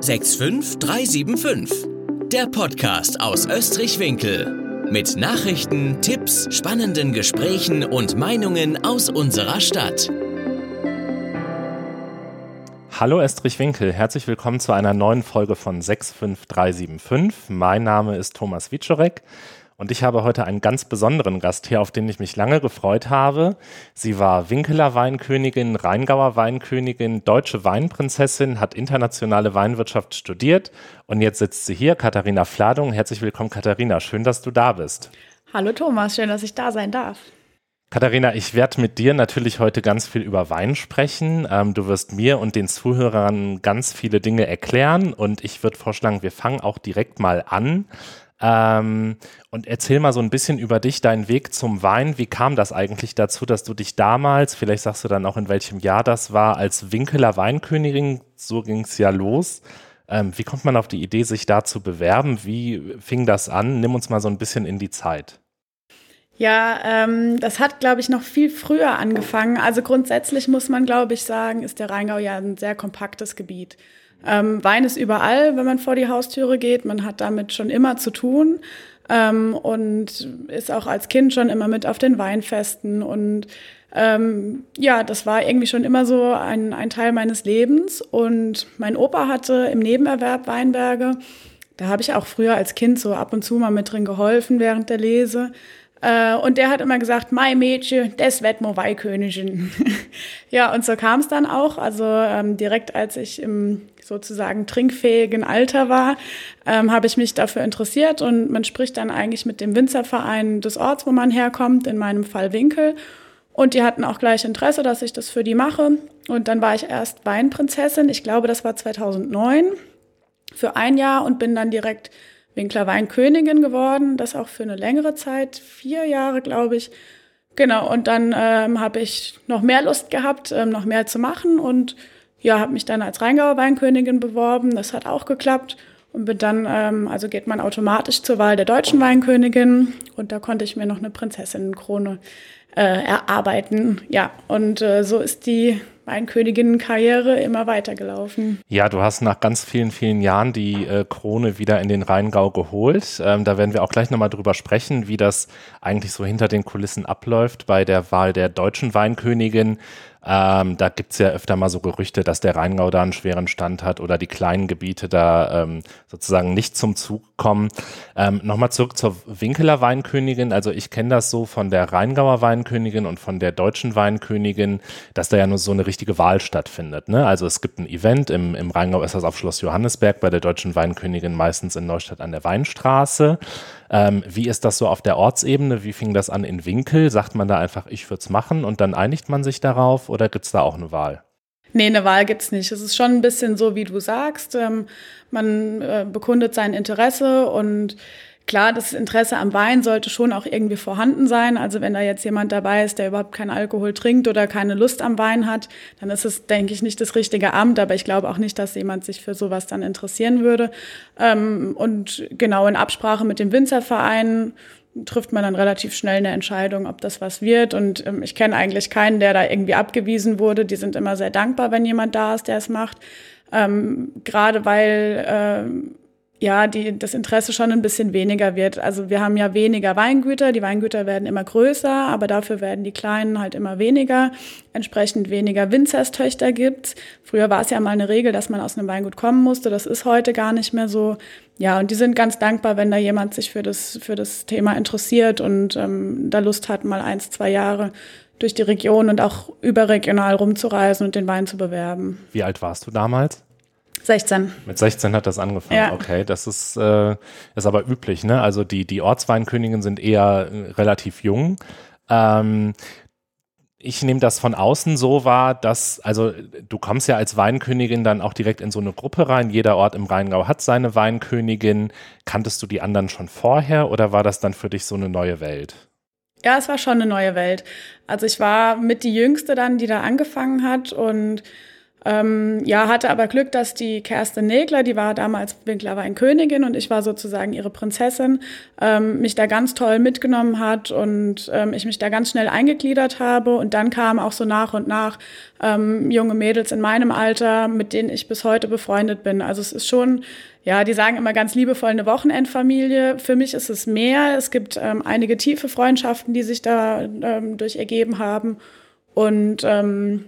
65375. Der Podcast aus Österreich-Winkel. Mit Nachrichten, Tipps, spannenden Gesprächen und Meinungen aus unserer Stadt. Hallo Estrich-Winkel, herzlich willkommen zu einer neuen Folge von 65375. Mein Name ist Thomas Wiczorek und ich habe heute einen ganz besonderen Gast hier, auf den ich mich lange gefreut habe. Sie war Winkeler Weinkönigin, Rheingauer Weinkönigin, deutsche Weinprinzessin, hat internationale Weinwirtschaft studiert und jetzt sitzt sie hier, Katharina Fladung. Herzlich willkommen, Katharina. Schön, dass du da bist. Hallo Thomas, schön, dass ich da sein darf. Katharina, ich werde mit dir natürlich heute ganz viel über Wein sprechen. Ähm, du wirst mir und den Zuhörern ganz viele Dinge erklären und ich würde vorschlagen, wir fangen auch direkt mal an. Ähm, und erzähl mal so ein bisschen über dich, deinen Weg zum Wein. Wie kam das eigentlich dazu, dass du dich damals, vielleicht sagst du dann auch in welchem Jahr das war, als Winkeler Weinkönigin, so ging es ja los. Ähm, wie kommt man auf die Idee, sich da zu bewerben? Wie fing das an? Nimm uns mal so ein bisschen in die Zeit. Ja, ähm, das hat, glaube ich, noch viel früher angefangen. Also grundsätzlich muss man, glaube ich, sagen, ist der Rheingau ja ein sehr kompaktes Gebiet. Ähm, Wein ist überall, wenn man vor die Haustüre geht. Man hat damit schon immer zu tun ähm, und ist auch als Kind schon immer mit auf den Weinfesten. Und ähm, ja, das war irgendwie schon immer so ein, ein Teil meines Lebens. Und mein Opa hatte im Nebenerwerb Weinberge. Da habe ich auch früher als Kind so ab und zu mal mit drin geholfen während der Lese. Äh, und der hat immer gesagt, mein Mädchen, das wird mo Weihkönigin. ja, und so kam es dann auch. Also ähm, direkt als ich im sozusagen trinkfähigen Alter war, ähm, habe ich mich dafür interessiert und man spricht dann eigentlich mit dem Winzerverein des Orts, wo man herkommt, in meinem Fall Winkel. Und die hatten auch gleich Interesse, dass ich das für die mache. Und dann war ich erst Weinprinzessin, ich glaube, das war 2009, für ein Jahr und bin dann direkt Winkler Weinkönigin geworden. Das auch für eine längere Zeit, vier Jahre, glaube ich. Genau, und dann ähm, habe ich noch mehr Lust gehabt, ähm, noch mehr zu machen und ja, habe mich dann als Rheingauer Weinkönigin beworben. Das hat auch geklappt. Und bin dann, ähm, also geht man automatisch zur Wahl der deutschen Weinkönigin. Und da konnte ich mir noch eine Prinzessinnenkrone äh, erarbeiten. Ja, und äh, so ist die Weinköniginnenkarriere immer weitergelaufen. Ja, du hast nach ganz vielen, vielen Jahren die äh, Krone wieder in den Rheingau geholt. Ähm, da werden wir auch gleich nochmal drüber sprechen, wie das eigentlich so hinter den Kulissen abläuft bei der Wahl der deutschen Weinkönigin. Ähm, da gibt es ja öfter mal so Gerüchte, dass der Rheingau da einen schweren Stand hat oder die kleinen Gebiete da ähm, sozusagen nicht zum Zug kommen. Ähm, Nochmal zurück zur Winkeler Weinkönigin. Also ich kenne das so von der Rheingauer Weinkönigin und von der deutschen Weinkönigin, dass da ja nur so eine richtige Wahl stattfindet. Ne? Also es gibt ein Event, im, im Rheingau ist das auf Schloss Johannesberg, bei der deutschen Weinkönigin meistens in Neustadt an der Weinstraße. Ähm, wie ist das so auf der Ortsebene? Wie fing das an in Winkel? Sagt man da einfach, ich würde es machen und dann einigt man sich darauf oder gibt es da auch eine Wahl? Nee, eine Wahl gibt's nicht. Es ist schon ein bisschen so, wie du sagst. Ähm, man äh, bekundet sein Interesse und Klar, das Interesse am Wein sollte schon auch irgendwie vorhanden sein. Also wenn da jetzt jemand dabei ist, der überhaupt keinen Alkohol trinkt oder keine Lust am Wein hat, dann ist es, denke ich, nicht das richtige Amt. Aber ich glaube auch nicht, dass jemand sich für sowas dann interessieren würde. Ähm, und genau in Absprache mit dem Winzerverein trifft man dann relativ schnell eine Entscheidung, ob das was wird. Und ähm, ich kenne eigentlich keinen, der da irgendwie abgewiesen wurde. Die sind immer sehr dankbar, wenn jemand da ist, der es macht. Ähm, Gerade weil ähm, ja, die, das Interesse schon ein bisschen weniger wird. Also wir haben ja weniger Weingüter, die Weingüter werden immer größer, aber dafür werden die kleinen halt immer weniger. Entsprechend weniger Winzerstöchter gibt's. Früher war es ja mal eine Regel, dass man aus einem Weingut kommen musste. Das ist heute gar nicht mehr so. Ja, und die sind ganz dankbar, wenn da jemand sich für das, für das Thema interessiert und ähm, da Lust hat, mal eins, zwei Jahre durch die Region und auch überregional rumzureisen und den Wein zu bewerben. Wie alt warst du damals? 16. Mit 16 hat das angefangen, ja. okay. Das ist, äh, ist aber üblich, ne? Also die, die Ortsweinköniginnen sind eher äh, relativ jung. Ähm, ich nehme das von außen so wahr, dass, also du kommst ja als Weinkönigin dann auch direkt in so eine Gruppe rein. Jeder Ort im Rheingau hat seine Weinkönigin. Kanntest du die anderen schon vorher oder war das dann für dich so eine neue Welt? Ja, es war schon eine neue Welt. Also ich war mit die Jüngste dann, die da angefangen hat und Ähm, ja, hatte aber Glück, dass die Kerstin Negler, die war damals Winkler Weinkönigin und ich war sozusagen ihre Prinzessin, ähm, mich da ganz toll mitgenommen hat und ähm, ich mich da ganz schnell eingegliedert habe. Und dann kamen auch so nach und nach ähm, junge Mädels in meinem Alter, mit denen ich bis heute befreundet bin. Also es ist schon, ja, die sagen immer ganz liebevoll eine Wochenendfamilie. Für mich ist es mehr. Es gibt ähm, einige tiefe Freundschaften, die sich da ähm, durch ergeben haben. Und ähm,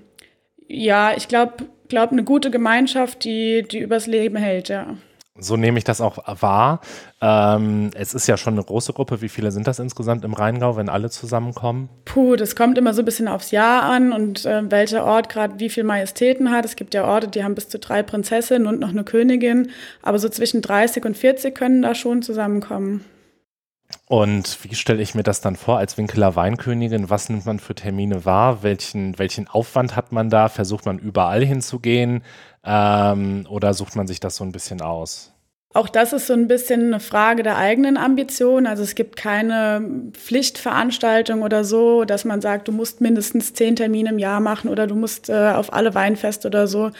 ja, ich glaube, glaub, eine gute Gemeinschaft, die, die übers Leben hält, ja. So nehme ich das auch wahr. Ähm, es ist ja schon eine große Gruppe. Wie viele sind das insgesamt im Rheingau, wenn alle zusammenkommen? Puh, das kommt immer so ein bisschen aufs Jahr an und äh, welcher Ort gerade wie viel Majestäten hat. Es gibt ja Orte, die haben bis zu drei Prinzessinnen und noch eine Königin. Aber so zwischen 30 und 40 können da schon zusammenkommen. Und wie stelle ich mir das dann vor als Winkeler Weinkönigin? Was nimmt man für Termine wahr? Welchen, welchen Aufwand hat man da? Versucht man überall hinzugehen? Ähm, oder sucht man sich das so ein bisschen aus? Auch das ist so ein bisschen eine Frage der eigenen Ambition. Also es gibt keine Pflichtveranstaltung oder so, dass man sagt, du musst mindestens zehn Termine im Jahr machen oder du musst äh, auf alle Weinfeste oder so.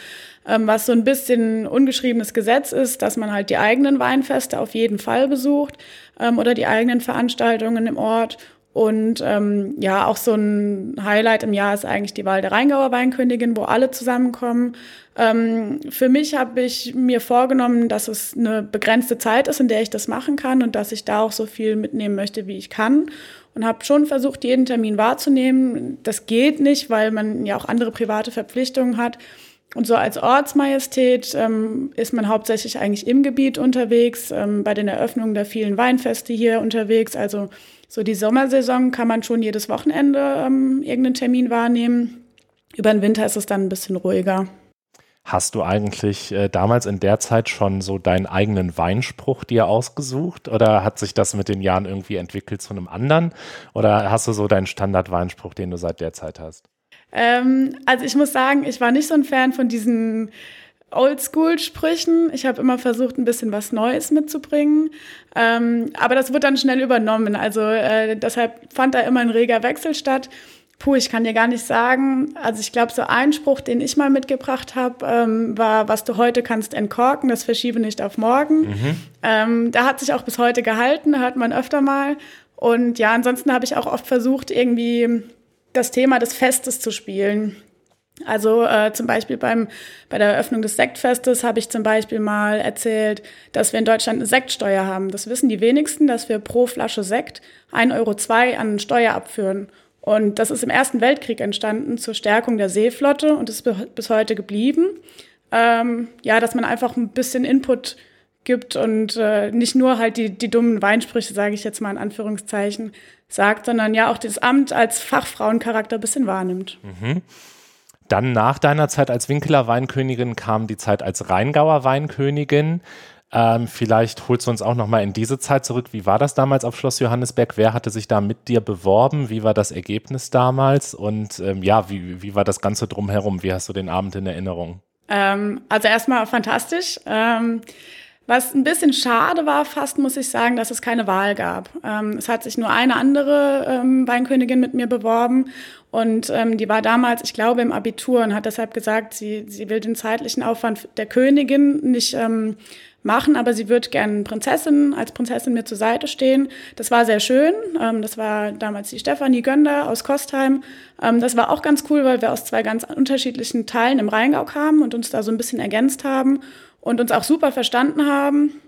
Ähm, was so ein bisschen ungeschriebenes Gesetz ist, dass man halt die eigenen Weinfeste auf jeden Fall besucht ähm, oder die eigenen Veranstaltungen im Ort. Und ähm, ja, auch so ein Highlight im Jahr ist eigentlich die Wahl der Rheingauer Weinkönigin, wo alle zusammenkommen. Ähm, für mich habe ich mir vorgenommen, dass es eine begrenzte Zeit ist, in der ich das machen kann und dass ich da auch so viel mitnehmen möchte, wie ich kann. Und habe schon versucht, jeden Termin wahrzunehmen. Das geht nicht, weil man ja auch andere private Verpflichtungen hat. Und so als Ortsmajestät ähm, ist man hauptsächlich eigentlich im Gebiet unterwegs, ähm, bei den Eröffnungen der vielen Weinfeste hier unterwegs. Also so die Sommersaison kann man schon jedes Wochenende ähm, irgendeinen Termin wahrnehmen. Über den Winter ist es dann ein bisschen ruhiger. Hast du eigentlich äh, damals in der Zeit schon so deinen eigenen Weinspruch dir ausgesucht oder hat sich das mit den Jahren irgendwie entwickelt zu einem anderen? Oder hast du so deinen Standardweinspruch, den du seit der Zeit hast? Ähm, also ich muss sagen, ich war nicht so ein Fan von diesen Oldschool-Sprüchen. Ich habe immer versucht, ein bisschen was Neues mitzubringen. Ähm, aber das wird dann schnell übernommen. Also äh, deshalb fand da immer ein reger Wechsel statt. Puh, ich kann dir gar nicht sagen. Also ich glaube, so ein Spruch, den ich mal mitgebracht habe, ähm, war, was du heute kannst entkorken, das verschiebe nicht auf morgen. Mhm. Ähm, da hat sich auch bis heute gehalten, hört man öfter mal. Und ja, ansonsten habe ich auch oft versucht, irgendwie das Thema des Festes zu spielen. Also äh, zum Beispiel beim, bei der Eröffnung des Sektfestes habe ich zum Beispiel mal erzählt, dass wir in Deutschland eine Sektsteuer haben. Das wissen die wenigsten, dass wir pro Flasche Sekt 1,02 Euro an Steuer abführen. Und das ist im Ersten Weltkrieg entstanden zur Stärkung der Seeflotte und ist bis heute geblieben. Ähm, ja, dass man einfach ein bisschen Input gibt und äh, nicht nur halt die, die dummen Weinsprüche, sage ich jetzt mal in Anführungszeichen, sagt, sondern ja auch das Amt als Fachfrauencharakter ein bisschen wahrnimmt. Mhm. Dann nach deiner Zeit als Winkeler Weinkönigin kam die Zeit als Rheingauer Weinkönigin. Ähm, vielleicht holst du uns auch noch mal in diese Zeit zurück. Wie war das damals auf Schloss Johannesberg? Wer hatte sich da mit dir beworben? Wie war das Ergebnis damals? Und ähm, ja, wie, wie war das Ganze drumherum? Wie hast du den Abend in Erinnerung? Ähm, also erstmal fantastisch. Ähm, was ein bisschen schade war, fast muss ich sagen, dass es keine Wahl gab. Ähm, es hat sich nur eine andere ähm, Weinkönigin mit mir beworben und ähm, die war damals, ich glaube, im Abitur und hat deshalb gesagt, sie, sie will den zeitlichen Aufwand der Königin nicht ähm, machen, aber sie wird gerne Prinzessin, als Prinzessin mir zur Seite stehen. Das war sehr schön. Ähm, das war damals die Stefanie Gönder aus Kostheim. Ähm, das war auch ganz cool, weil wir aus zwei ganz unterschiedlichen Teilen im Rheingau kamen und uns da so ein bisschen ergänzt haben und uns auch super verstanden haben.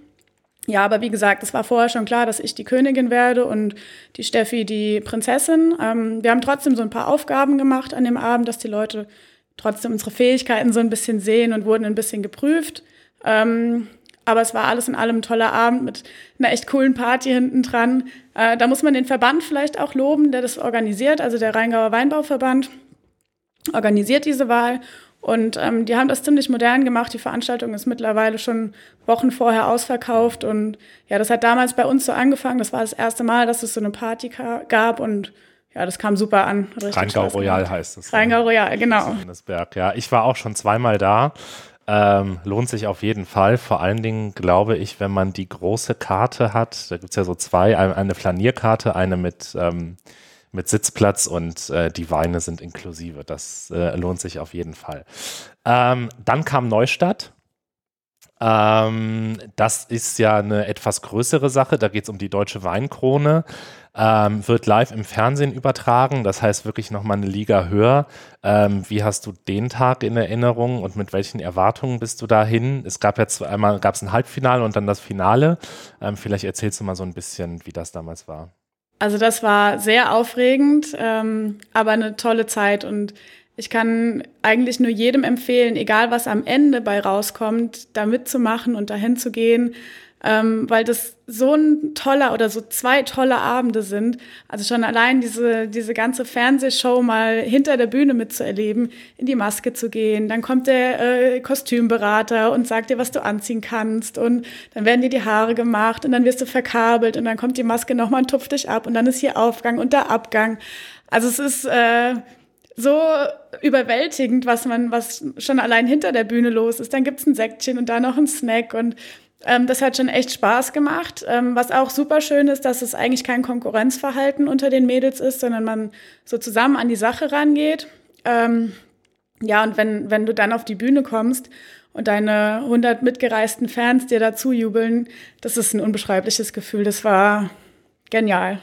Ja, aber wie gesagt, es war vorher schon klar, dass ich die Königin werde und die Steffi die Prinzessin. Ähm, wir haben trotzdem so ein paar Aufgaben gemacht an dem Abend, dass die Leute trotzdem unsere Fähigkeiten so ein bisschen sehen und wurden ein bisschen geprüft. Ähm, aber es war alles in allem ein toller Abend mit einer echt coolen Party hinten dran. Äh, da muss man den Verband vielleicht auch loben, der das organisiert, also der Rheingauer Weinbauverband organisiert diese Wahl und ähm, die haben das ziemlich modern gemacht. Die Veranstaltung ist mittlerweile schon Wochen vorher ausverkauft. Und ja, das hat damals bei uns so angefangen. Das war das erste Mal, dass es so eine Party gab. Und ja, das kam super an. Rheingau Royal heißt es. Rheingau Royal, genau. Ja, ich war auch schon zweimal da. Ähm, lohnt sich auf jeden Fall. Vor allen Dingen glaube ich, wenn man die große Karte hat, da gibt es ja so zwei, eine Flanierkarte, eine mit ähm, mit Sitzplatz und äh, die Weine sind inklusive. Das äh, lohnt sich auf jeden Fall. Ähm, dann kam Neustadt. Ähm, das ist ja eine etwas größere Sache. Da geht es um die deutsche Weinkrone. Ähm, wird live im Fernsehen übertragen. Das heißt wirklich nochmal eine Liga höher. Ähm, wie hast du den Tag in Erinnerung und mit welchen Erwartungen bist du dahin? Es gab jetzt einmal gab ein Halbfinale und dann das Finale. Ähm, vielleicht erzählst du mal so ein bisschen, wie das damals war. Also das war sehr aufregend, ähm, aber eine tolle Zeit und ich kann eigentlich nur jedem empfehlen, egal was am Ende bei rauskommt, da mitzumachen und dahin zu gehen, ähm, weil das so ein toller oder so zwei tolle Abende sind. Also schon allein diese, diese ganze Fernsehshow mal hinter der Bühne mitzuerleben, in die Maske zu gehen. Dann kommt der äh, Kostümberater und sagt dir, was du anziehen kannst. Und dann werden dir die Haare gemacht und dann wirst du verkabelt und dann kommt die Maske nochmal und tupft dich ab und dann ist hier Aufgang und da Abgang. Also es ist äh, so überwältigend, was man, was schon allein hinter der Bühne los ist. Dann gibt's ein Säckchen und da noch ein Snack und ähm, das hat schon echt Spaß gemacht. Ähm, was auch super schön ist, dass es eigentlich kein Konkurrenzverhalten unter den Mädels ist, sondern man so zusammen an die Sache rangeht. Ähm, ja, und wenn, wenn du dann auf die Bühne kommst und deine 100 mitgereisten Fans dir dazu jubeln, das ist ein unbeschreibliches Gefühl. Das war genial.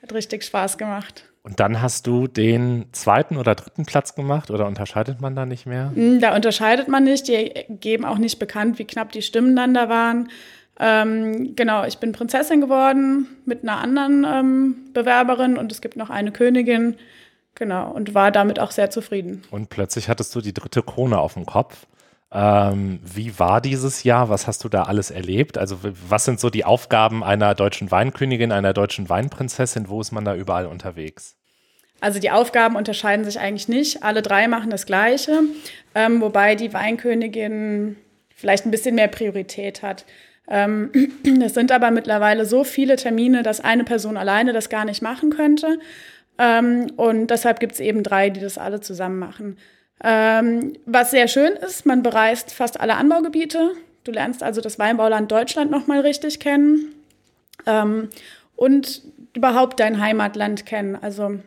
Hat richtig Spaß gemacht. Und dann hast du den zweiten oder dritten Platz gemacht oder unterscheidet man da nicht mehr? Hm, da unterscheidet man nicht. Die geben auch nicht bekannt, wie knapp die Stimmen dann da waren. Ähm, genau, ich bin Prinzessin geworden mit einer anderen ähm, Bewerberin und es gibt noch eine Königin. Genau, und war damit auch sehr zufrieden. Und plötzlich hattest du die dritte Krone auf dem Kopf. Ähm, wie war dieses Jahr? Was hast du da alles erlebt? Also was sind so die Aufgaben einer deutschen Weinkönigin, einer deutschen Weinprinzessin? Wo ist man da überall unterwegs? Also die Aufgaben unterscheiden sich eigentlich nicht. Alle drei machen das Gleiche, ähm, wobei die Weinkönigin vielleicht ein bisschen mehr Priorität hat. Ähm, es sind aber mittlerweile so viele Termine, dass eine Person alleine das gar nicht machen könnte. Ähm, und deshalb gibt es eben drei, die das alle zusammen machen. Ähm, was sehr schön ist, man bereist fast alle Anbaugebiete. Du lernst also das Weinbauland Deutschland nochmal richtig kennen ähm, und überhaupt dein Heimatland kennen. Also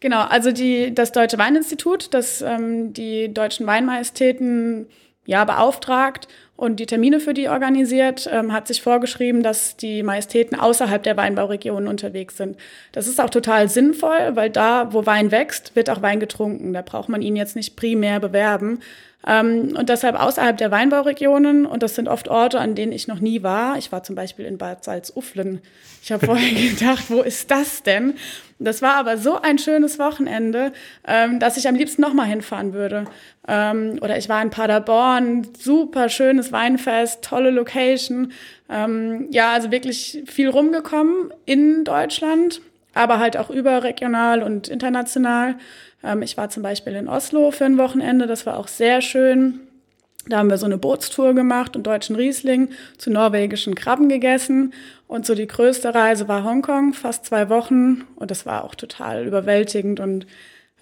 genau, also die, das Deutsche Weininstitut, das ähm, die deutschen Weinmajestäten ja beauftragt und die Termine für die organisiert, ähm, hat sich vorgeschrieben, dass die Majestäten außerhalb der Weinbauregionen unterwegs sind. Das ist auch total sinnvoll, weil da, wo Wein wächst, wird auch Wein getrunken. Da braucht man ihn jetzt nicht primär bewerben. Ähm, und deshalb außerhalb der Weinbauregionen, und das sind oft Orte, an denen ich noch nie war. Ich war zum Beispiel in Bad Salzuflen. Ich habe vorher gedacht, wo ist das denn? Das war aber so ein schönes Wochenende, ähm, dass ich am liebsten nochmal hinfahren würde. Ähm, oder ich war in Paderborn, super schönes Weinfest, tolle Location. Ja, also wirklich viel rumgekommen in Deutschland, aber halt auch überregional und international. Ähm, ich war zum Beispiel in Oslo für ein Wochenende, das war auch sehr schön. Da haben wir so eine Bootstour gemacht und deutschen Riesling zu norwegischen Krabben gegessen. Und so die größte Reise war Hongkong, fast zwei Wochen. Und das war auch total überwältigend und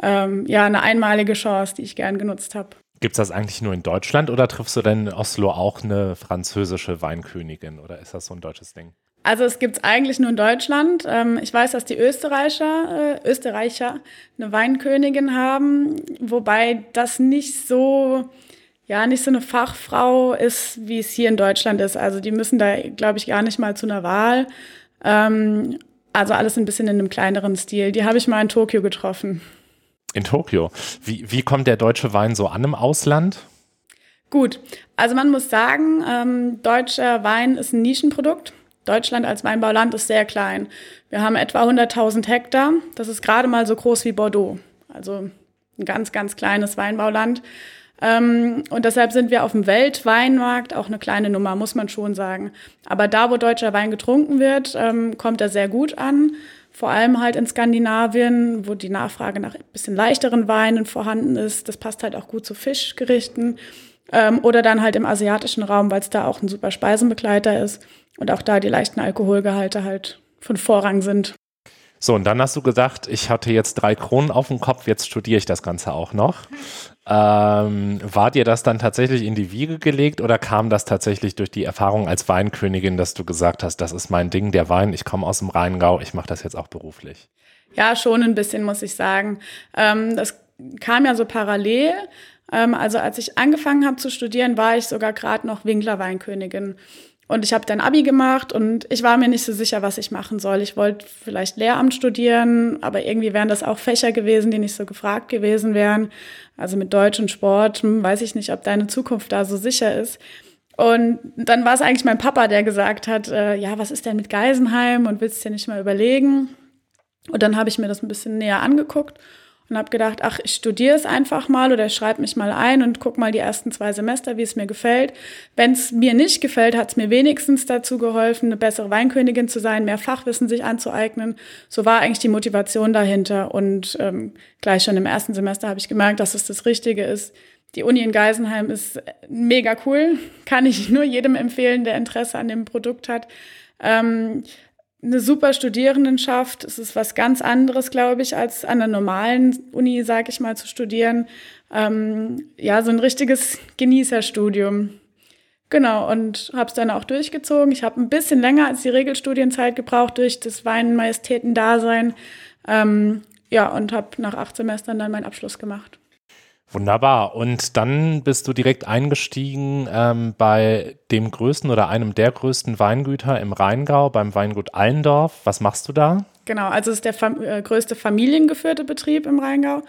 ähm, ja, eine einmalige Chance, die ich gern genutzt habe. Gibt es das eigentlich nur in Deutschland oder triffst du denn in Oslo auch eine französische Weinkönigin oder ist das so ein deutsches Ding? Also es gibt es eigentlich nur in Deutschland. Ähm, ich weiß, dass die Österreicher, äh, Österreicher eine Weinkönigin haben, wobei das nicht so, ja, nicht so eine Fachfrau ist, wie es hier in Deutschland ist. Also die müssen da, glaube ich, gar nicht mal zu einer Wahl. Ähm, also alles ein bisschen in einem kleineren Stil. Die habe ich mal in Tokio getroffen. In Tokio. Wie, wie kommt der deutsche Wein so an im Ausland? Gut, also man muss sagen, ähm, deutscher Wein ist ein Nischenprodukt. Deutschland als Weinbauland ist sehr klein. Wir haben etwa 100.000 Hektar. Das ist gerade mal so groß wie Bordeaux. Also ein ganz, ganz kleines Weinbauland. Ähm, und deshalb sind wir auf dem Weltweinmarkt auch eine kleine Nummer, muss man schon sagen. Aber da, wo deutscher Wein getrunken wird, ähm, kommt er sehr gut an. Vor allem halt in Skandinavien, wo die Nachfrage nach ein bisschen leichteren Weinen vorhanden ist. Das passt halt auch gut zu Fischgerichten. Ähm, oder dann halt im asiatischen Raum, weil es da auch ein super Speisenbegleiter ist. Und auch da die leichten Alkoholgehalte halt von Vorrang sind. So, und dann hast du gesagt, ich hatte jetzt drei Kronen auf dem Kopf, jetzt studiere ich das Ganze auch noch. Ähm, war dir das dann tatsächlich in die Wiege gelegt oder kam das tatsächlich durch die Erfahrung als Weinkönigin, dass du gesagt hast, das ist mein Ding, der Wein, ich komme aus dem Rheingau, ich mache das jetzt auch beruflich? Ja, schon ein bisschen, muss ich sagen. Ähm, das kam ja so parallel. Ähm, also als ich angefangen habe zu studieren, war ich sogar gerade noch Winkler Weinkönigin. Und ich habe dann Abi gemacht und ich war mir nicht so sicher, was ich machen soll. Ich wollte vielleicht Lehramt studieren, aber irgendwie wären das auch Fächer gewesen, die nicht so gefragt gewesen wären. Also mit Deutsch und Sport hm, weiß ich nicht, ob deine Zukunft da so sicher ist. Und dann war es eigentlich mein Papa, der gesagt hat, äh, ja, was ist denn mit Geisenheim und willst du dir nicht mal überlegen? Und dann habe ich mir das ein bisschen näher angeguckt und habe gedacht, ach, ich studiere es einfach mal oder schreibe mich mal ein und guck mal die ersten zwei Semester, wie es mir gefällt. Wenn es mir nicht gefällt, hat es mir wenigstens dazu geholfen, eine bessere Weinkönigin zu sein, mehr Fachwissen sich anzueignen. So war eigentlich die Motivation dahinter. Und ähm, gleich schon im ersten Semester habe ich gemerkt, dass es das Richtige ist. Die Uni in Geisenheim ist mega cool, kann ich nur jedem empfehlen, der Interesse an dem Produkt hat. Ähm, eine super Studierendenschaft. Es ist was ganz anderes, glaube ich, als an der normalen Uni, sage ich mal, zu studieren. Ähm, ja, so ein richtiges Genießerstudium. Genau, und habe es dann auch durchgezogen. Ich habe ein bisschen länger als die Regelstudienzeit gebraucht durch das Weinmajestäten-Dasein. Ähm, ja, und habe nach acht Semestern dann meinen Abschluss gemacht. Wunderbar. Und dann bist du direkt eingestiegen ähm, bei dem größten oder einem der größten Weingüter im Rheingau, beim Weingut Allendorf. Was machst du da? Genau, also es ist der fam äh, größte familiengeführte Betrieb im Rheingau.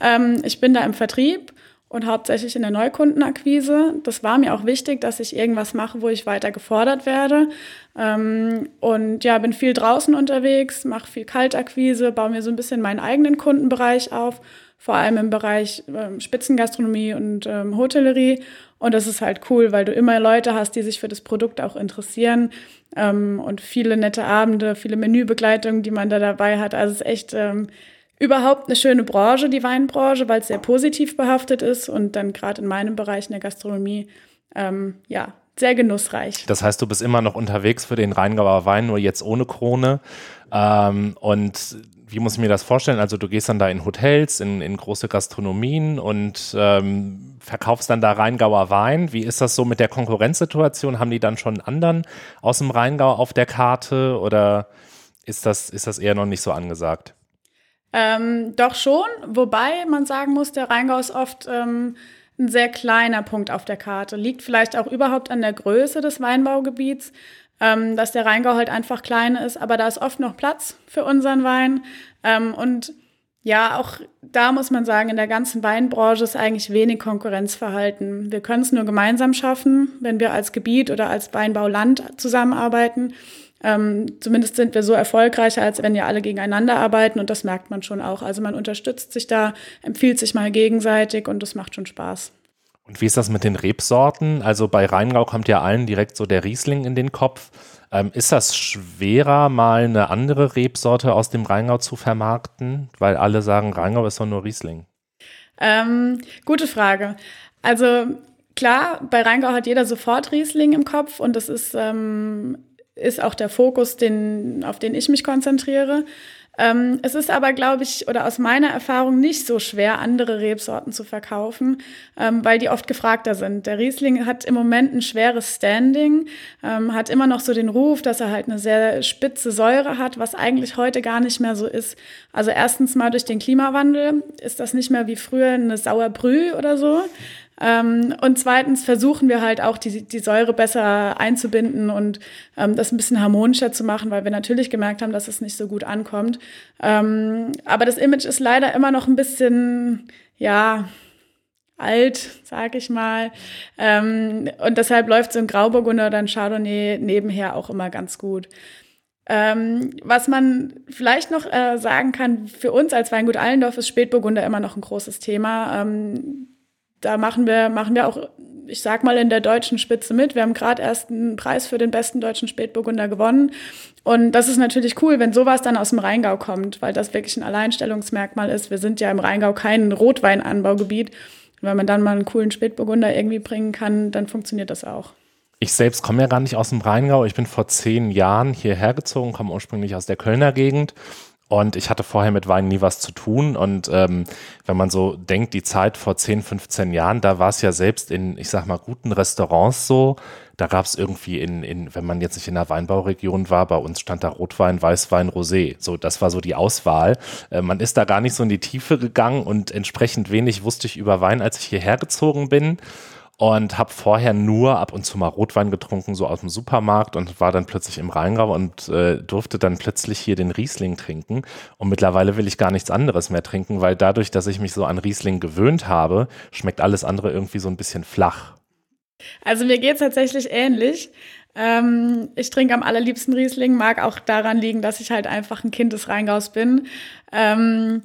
Ähm, ich bin da im Vertrieb und hauptsächlich in der Neukundenakquise. Das war mir auch wichtig, dass ich irgendwas mache, wo ich weiter gefordert werde. Ähm, und ja, bin viel draußen unterwegs, mache viel Kaltakquise, baue mir so ein bisschen meinen eigenen Kundenbereich auf vor allem im Bereich ähm, Spitzengastronomie und ähm, Hotellerie. Und das ist halt cool, weil du immer Leute hast, die sich für das Produkt auch interessieren ähm, und viele nette Abende, viele Menübegleitungen, die man da dabei hat. Also es ist echt ähm, überhaupt eine schöne Branche, die Weinbranche, weil es sehr positiv behaftet ist und dann gerade in meinem Bereich in der Gastronomie, ähm, ja, sehr genussreich. Das heißt, du bist immer noch unterwegs für den Rheingauer Wein, nur jetzt ohne Krone. Ähm, und wie muss ich mir das vorstellen? Also du gehst dann da in Hotels, in, in große Gastronomien und ähm, verkaufst dann da Rheingauer Wein. Wie ist das so mit der Konkurrenzsituation? Haben die dann schon anderen aus dem Rheingau auf der Karte oder ist das, ist das eher noch nicht so angesagt? Ähm, doch schon, wobei man sagen muss, der Rheingau ist oft ähm, ein sehr kleiner Punkt auf der Karte. Liegt vielleicht auch überhaupt an der Größe des Weinbaugebiets ähm, dass der Rheingau halt einfach klein ist, aber da ist oft noch Platz für unseren Wein. Ähm, und ja, auch da muss man sagen, in der ganzen Weinbranche ist eigentlich wenig Konkurrenzverhalten. Wir können es nur gemeinsam schaffen, wenn wir als Gebiet oder als Weinbauland zusammenarbeiten. Ähm, zumindest sind wir so erfolgreicher, als wenn wir alle gegeneinander arbeiten und das merkt man schon auch. Also man unterstützt sich da, empfiehlt sich mal gegenseitig und das macht schon Spaß. Und wie ist das mit den Rebsorten? Also bei Rheingau kommt ja allen direkt so der Riesling in den Kopf. Ähm, ist das schwerer, mal eine andere Rebsorte aus dem Rheingau zu vermarkten? Weil alle sagen, Rheingau ist doch nur Riesling. Ähm, gute Frage. Also klar, bei Rheingau hat jeder sofort Riesling im Kopf und das ist, ähm, ist auch der Fokus, den, auf den ich mich konzentriere. Ähm, es ist aber, glaube ich, oder aus meiner Erfahrung nicht so schwer, andere Rebsorten zu verkaufen, ähm, weil die oft gefragter sind. Der Riesling hat im Moment ein schweres Standing, ähm, hat immer noch so den Ruf, dass er halt eine sehr spitze Säure hat, was eigentlich heute gar nicht mehr so ist. Also erstens mal durch den Klimawandel ist das nicht mehr wie früher eine Sauerbrüh oder so, ähm, und zweitens versuchen wir halt auch die, die Säure besser einzubinden und ähm, das ein bisschen harmonischer zu machen, weil wir natürlich gemerkt haben, dass es nicht so gut ankommt. Ähm, aber das Image ist leider immer noch ein bisschen, ja, alt, sag ich mal. Ähm, und deshalb läuft so ein Grauburgunder oder ein Chardonnay nebenher auch immer ganz gut. Ähm, was man vielleicht noch äh, sagen kann, für uns als Weingut Allendorf ist Spätburgunder immer noch ein großes Thema. Ähm, da machen wir, machen wir auch, ich sag mal, in der deutschen Spitze mit. Wir haben gerade erst einen Preis für den besten deutschen Spätburgunder gewonnen. Und das ist natürlich cool, wenn sowas dann aus dem Rheingau kommt, weil das wirklich ein Alleinstellungsmerkmal ist. Wir sind ja im Rheingau kein Rotweinanbaugebiet. Und wenn man dann mal einen coolen Spätburgunder irgendwie bringen kann, dann funktioniert das auch. Ich selbst komme ja gar nicht aus dem Rheingau. Ich bin vor zehn Jahren hierher gezogen, komme ursprünglich aus der Kölner Gegend Und ich hatte vorher mit Wein nie was zu tun. Und ähm, wenn man so denkt, die Zeit vor 10, 15 Jahren, da war es ja selbst in, ich sag mal, guten Restaurants so. Da gab es irgendwie in, in, wenn man jetzt nicht in der Weinbauregion war, bei uns stand da Rotwein, Weißwein, Rosé. So, das war so die Auswahl. Äh, man ist da gar nicht so in die Tiefe gegangen und entsprechend wenig wusste ich über Wein, als ich hierher gezogen bin und habe vorher nur ab und zu mal Rotwein getrunken, so aus dem Supermarkt und war dann plötzlich im Rheingau und äh, durfte dann plötzlich hier den Riesling trinken. Und mittlerweile will ich gar nichts anderes mehr trinken, weil dadurch, dass ich mich so an Riesling gewöhnt habe, schmeckt alles andere irgendwie so ein bisschen flach. Also mir geht es tatsächlich ähnlich. Ähm, ich trinke am allerliebsten Riesling, mag auch daran liegen, dass ich halt einfach ein Kind des Rheingaus bin. Ähm,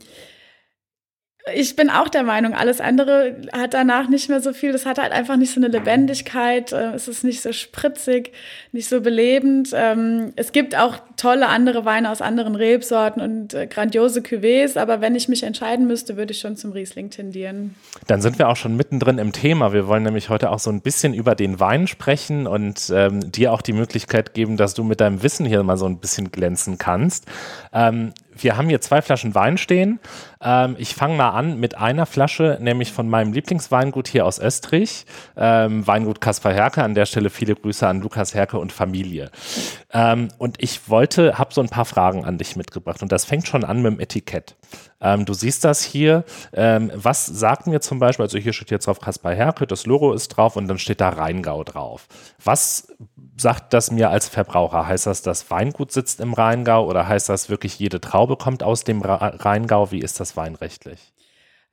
ich bin auch der Meinung, alles andere hat danach nicht mehr so viel. Das hat halt einfach nicht so eine Lebendigkeit. Äh, es ist nicht so spritzig, nicht so belebend. Ähm, es gibt auch tolle andere Weine aus anderen Rebsorten und äh, grandiose Cuvées, aber wenn ich mich entscheiden müsste, würde ich schon zum Riesling tendieren. Dann sind wir auch schon mittendrin im Thema. Wir wollen nämlich heute auch so ein bisschen über den Wein sprechen und ähm, dir auch die Möglichkeit geben, dass du mit deinem Wissen hier mal so ein bisschen glänzen kannst. Ähm, wir haben hier zwei Flaschen Wein stehen. Ähm, ich fange mal an mit einer Flasche, nämlich von meinem Lieblingsweingut hier aus Österreich, ähm, Weingut Kaspar Herke. An der Stelle viele Grüße an Lukas Herke und Familie. Ähm, und ich wollte, habe so ein paar Fragen an dich mitgebracht und das fängt schon an mit dem Etikett. Ähm, du siehst das hier. Ähm, was sagt mir zum Beispiel, also hier steht jetzt drauf Kaspar Herke, das Logo ist drauf und dann steht da Rheingau drauf. Was sagt das mir als Verbraucher? Heißt das, das Weingut sitzt im Rheingau oder heißt das wirklich, jede Traube kommt aus dem Rheingau? Wie ist das weinrechtlich?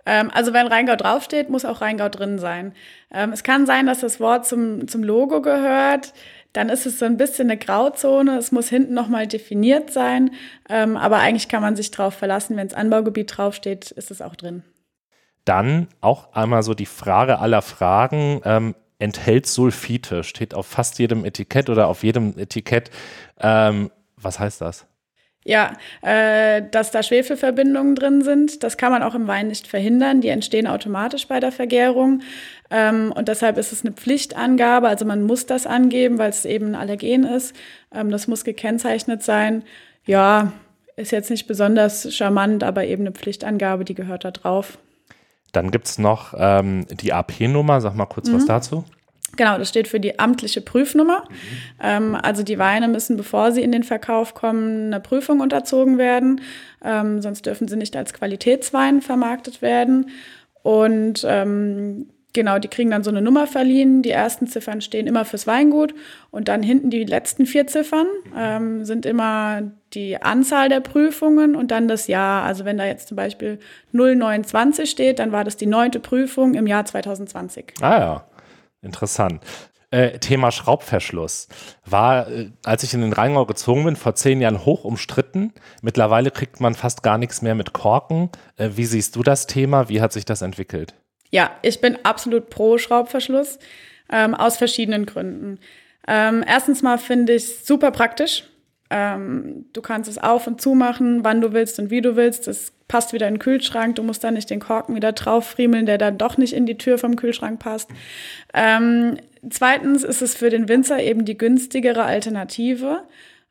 Ähm, also wenn Rheingau draufsteht, muss auch Rheingau drin sein. Ähm, es kann sein, dass das Wort zum, zum Logo gehört dann ist es so ein bisschen eine Grauzone. Es muss hinten nochmal definiert sein. Ähm, aber eigentlich kann man sich darauf verlassen, wenn es Anbaugebiet draufsteht, ist es auch drin. Dann auch einmal so die Frage aller Fragen. Ähm, enthält Sulfite? Steht auf fast jedem Etikett oder auf jedem Etikett. Ähm, was heißt das? Ja, äh, dass da Schwefelverbindungen drin sind, das kann man auch im Wein nicht verhindern. Die entstehen automatisch bei der Vergärung. Ähm, und deshalb ist es eine Pflichtangabe. Also man muss das angeben, weil es eben ein Allergen ist. Ähm, das muss gekennzeichnet sein. Ja, ist jetzt nicht besonders charmant, aber eben eine Pflichtangabe, die gehört da drauf. Dann gibt es noch ähm, die AP-Nummer. Sag mal kurz mhm. was dazu. Genau, das steht für die amtliche Prüfnummer. Mhm. Ähm, also die Weine müssen, bevor sie in den Verkauf kommen, einer Prüfung unterzogen werden. Ähm, sonst dürfen sie nicht als Qualitätswein vermarktet werden. Und ähm, genau, die kriegen dann so eine Nummer verliehen. Die ersten Ziffern stehen immer fürs Weingut und dann hinten die letzten vier Ziffern ähm, sind immer die Anzahl der Prüfungen und dann das Jahr. Also wenn da jetzt zum Beispiel 0920 steht, dann war das die neunte Prüfung im Jahr 2020. Ah ja. Interessant. Äh, Thema Schraubverschluss war, äh, als ich in den Rheingau gezogen bin, vor zehn Jahren hoch umstritten. Mittlerweile kriegt man fast gar nichts mehr mit Korken. Äh, wie siehst du das Thema? Wie hat sich das entwickelt? Ja, ich bin absolut pro Schraubverschluss ähm, aus verschiedenen Gründen. Ähm, erstens mal finde ich es super praktisch. Ähm, du kannst es auf und zu machen, wann du willst und wie du willst. Es passt wieder in den Kühlschrank. Du musst da nicht den Korken wieder drauf friemeln, der dann doch nicht in die Tür vom Kühlschrank passt. Ähm, zweitens ist es für den Winzer eben die günstigere Alternative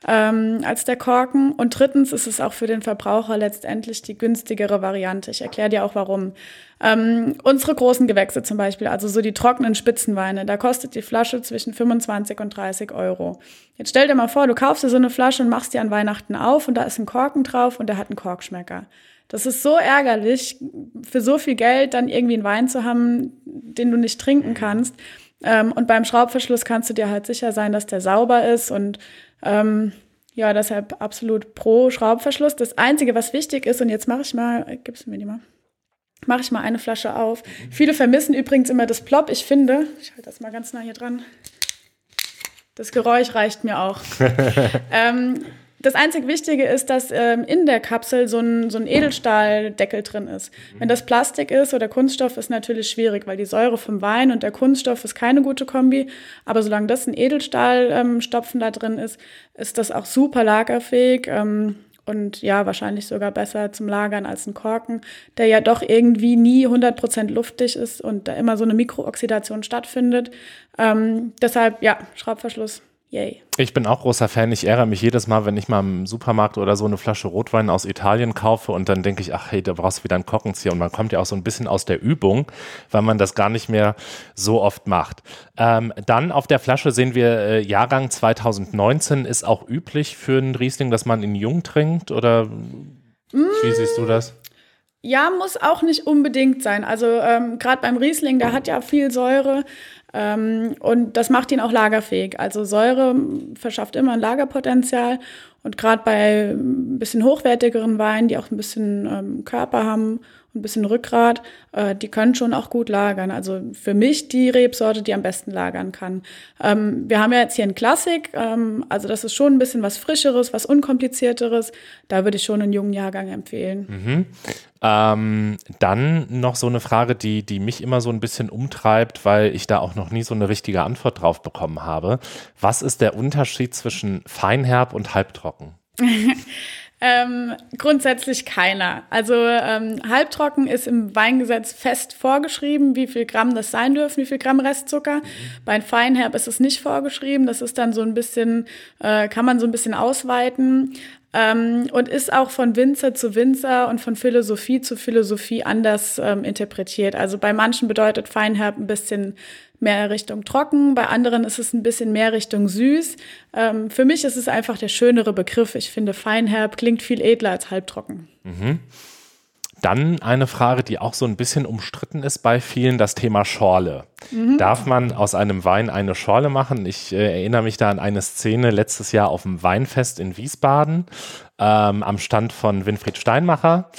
ähm, als der Korken. Und drittens ist es auch für den Verbraucher letztendlich die günstigere Variante. Ich erkläre dir auch warum. Ähm, unsere großen Gewächse zum Beispiel, also so die trockenen Spitzenweine, da kostet die Flasche zwischen 25 und 30 Euro. Jetzt stell dir mal vor, du kaufst dir so eine Flasche und machst die an Weihnachten auf und da ist ein Korken drauf und der hat einen Korkschmecker. Das ist so ärgerlich, für so viel Geld dann irgendwie einen Wein zu haben, den du nicht trinken kannst. Ähm, und beim Schraubverschluss kannst du dir halt sicher sein, dass der sauber ist und ähm, ja, deshalb absolut pro Schraubverschluss. Das Einzige, was wichtig ist, und jetzt mache ich mal, gibst du mir die mal? Mache ich mal eine Flasche auf. Mhm. Viele vermissen übrigens immer das Plop. Ich finde, ich halte das mal ganz nah hier dran. Das Geräusch reicht mir auch. ähm, das einzig Wichtige ist, dass ähm, in der Kapsel so ein, so ein Edelstahldeckel drin ist. Wenn das Plastik ist oder Kunststoff, ist natürlich schwierig, weil die Säure vom Wein und der Kunststoff ist keine gute Kombi. Aber solange das ein Edelstahlstopfen ähm, da drin ist, ist das auch super lagerfähig. Ähm, und ja, wahrscheinlich sogar besser zum Lagern als ein Korken, der ja doch irgendwie nie 100% luftig ist und da immer so eine Mikrooxidation stattfindet. Ähm, deshalb, ja, Schraubverschluss Yay. Ich bin auch großer Fan. Ich ärgere mich jedes Mal, wenn ich mal im Supermarkt oder so eine Flasche Rotwein aus Italien kaufe und dann denke ich, ach hey, da brauchst du wieder einen Korkenzieher. Und man kommt ja auch so ein bisschen aus der Übung, weil man das gar nicht mehr so oft macht. Ähm, dann auf der Flasche sehen wir äh, Jahrgang 2019 ist auch üblich für einen Riesling, dass man ihn jung trinkt oder wie siehst du das? Ja, muss auch nicht unbedingt sein. Also ähm, gerade beim Riesling, der hat ja viel Säure. Ähm, und das macht ihn auch lagerfähig. Also Säure verschafft immer ein Lagerpotenzial. Und gerade bei ein bisschen hochwertigeren Weinen, die auch ein bisschen ähm, Körper haben ein bisschen Rückgrat, äh, die können schon auch gut lagern. Also für mich die Rebsorte, die am besten lagern kann. Ähm, wir haben ja jetzt hier ein Klassik, ähm, also das ist schon ein bisschen was Frischeres, was Unkomplizierteres. Da würde ich schon einen jungen Jahrgang empfehlen. Mhm. Ähm, dann noch so eine Frage, die, die mich immer so ein bisschen umtreibt, weil ich da auch noch nie so eine richtige Antwort drauf bekommen habe. Was ist der Unterschied zwischen Feinherb und Halbtrocken? Ähm, grundsätzlich keiner. Also ähm, halbtrocken ist im Weingesetz fest vorgeschrieben, wie viel Gramm das sein dürfen, wie viel Gramm Restzucker. Mhm. Bei Feinherb ist es nicht vorgeschrieben. Das ist dann so ein bisschen, äh, kann man so ein bisschen ausweiten. Ähm, und ist auch von Winzer zu Winzer und von Philosophie zu Philosophie anders ähm, interpretiert. Also bei manchen bedeutet Feinherb ein bisschen mehr Richtung trocken, bei anderen ist es ein bisschen mehr Richtung süß. Ähm, für mich ist es einfach der schönere Begriff. Ich finde, Feinherb klingt viel edler als halbtrocken. Mhm. Dann eine Frage, die auch so ein bisschen umstritten ist bei vielen, das Thema Schorle. Mhm. Darf man aus einem Wein eine Schorle machen? Ich äh, erinnere mich da an eine Szene letztes Jahr auf dem Weinfest in Wiesbaden ähm, am Stand von Winfried Steinmacher.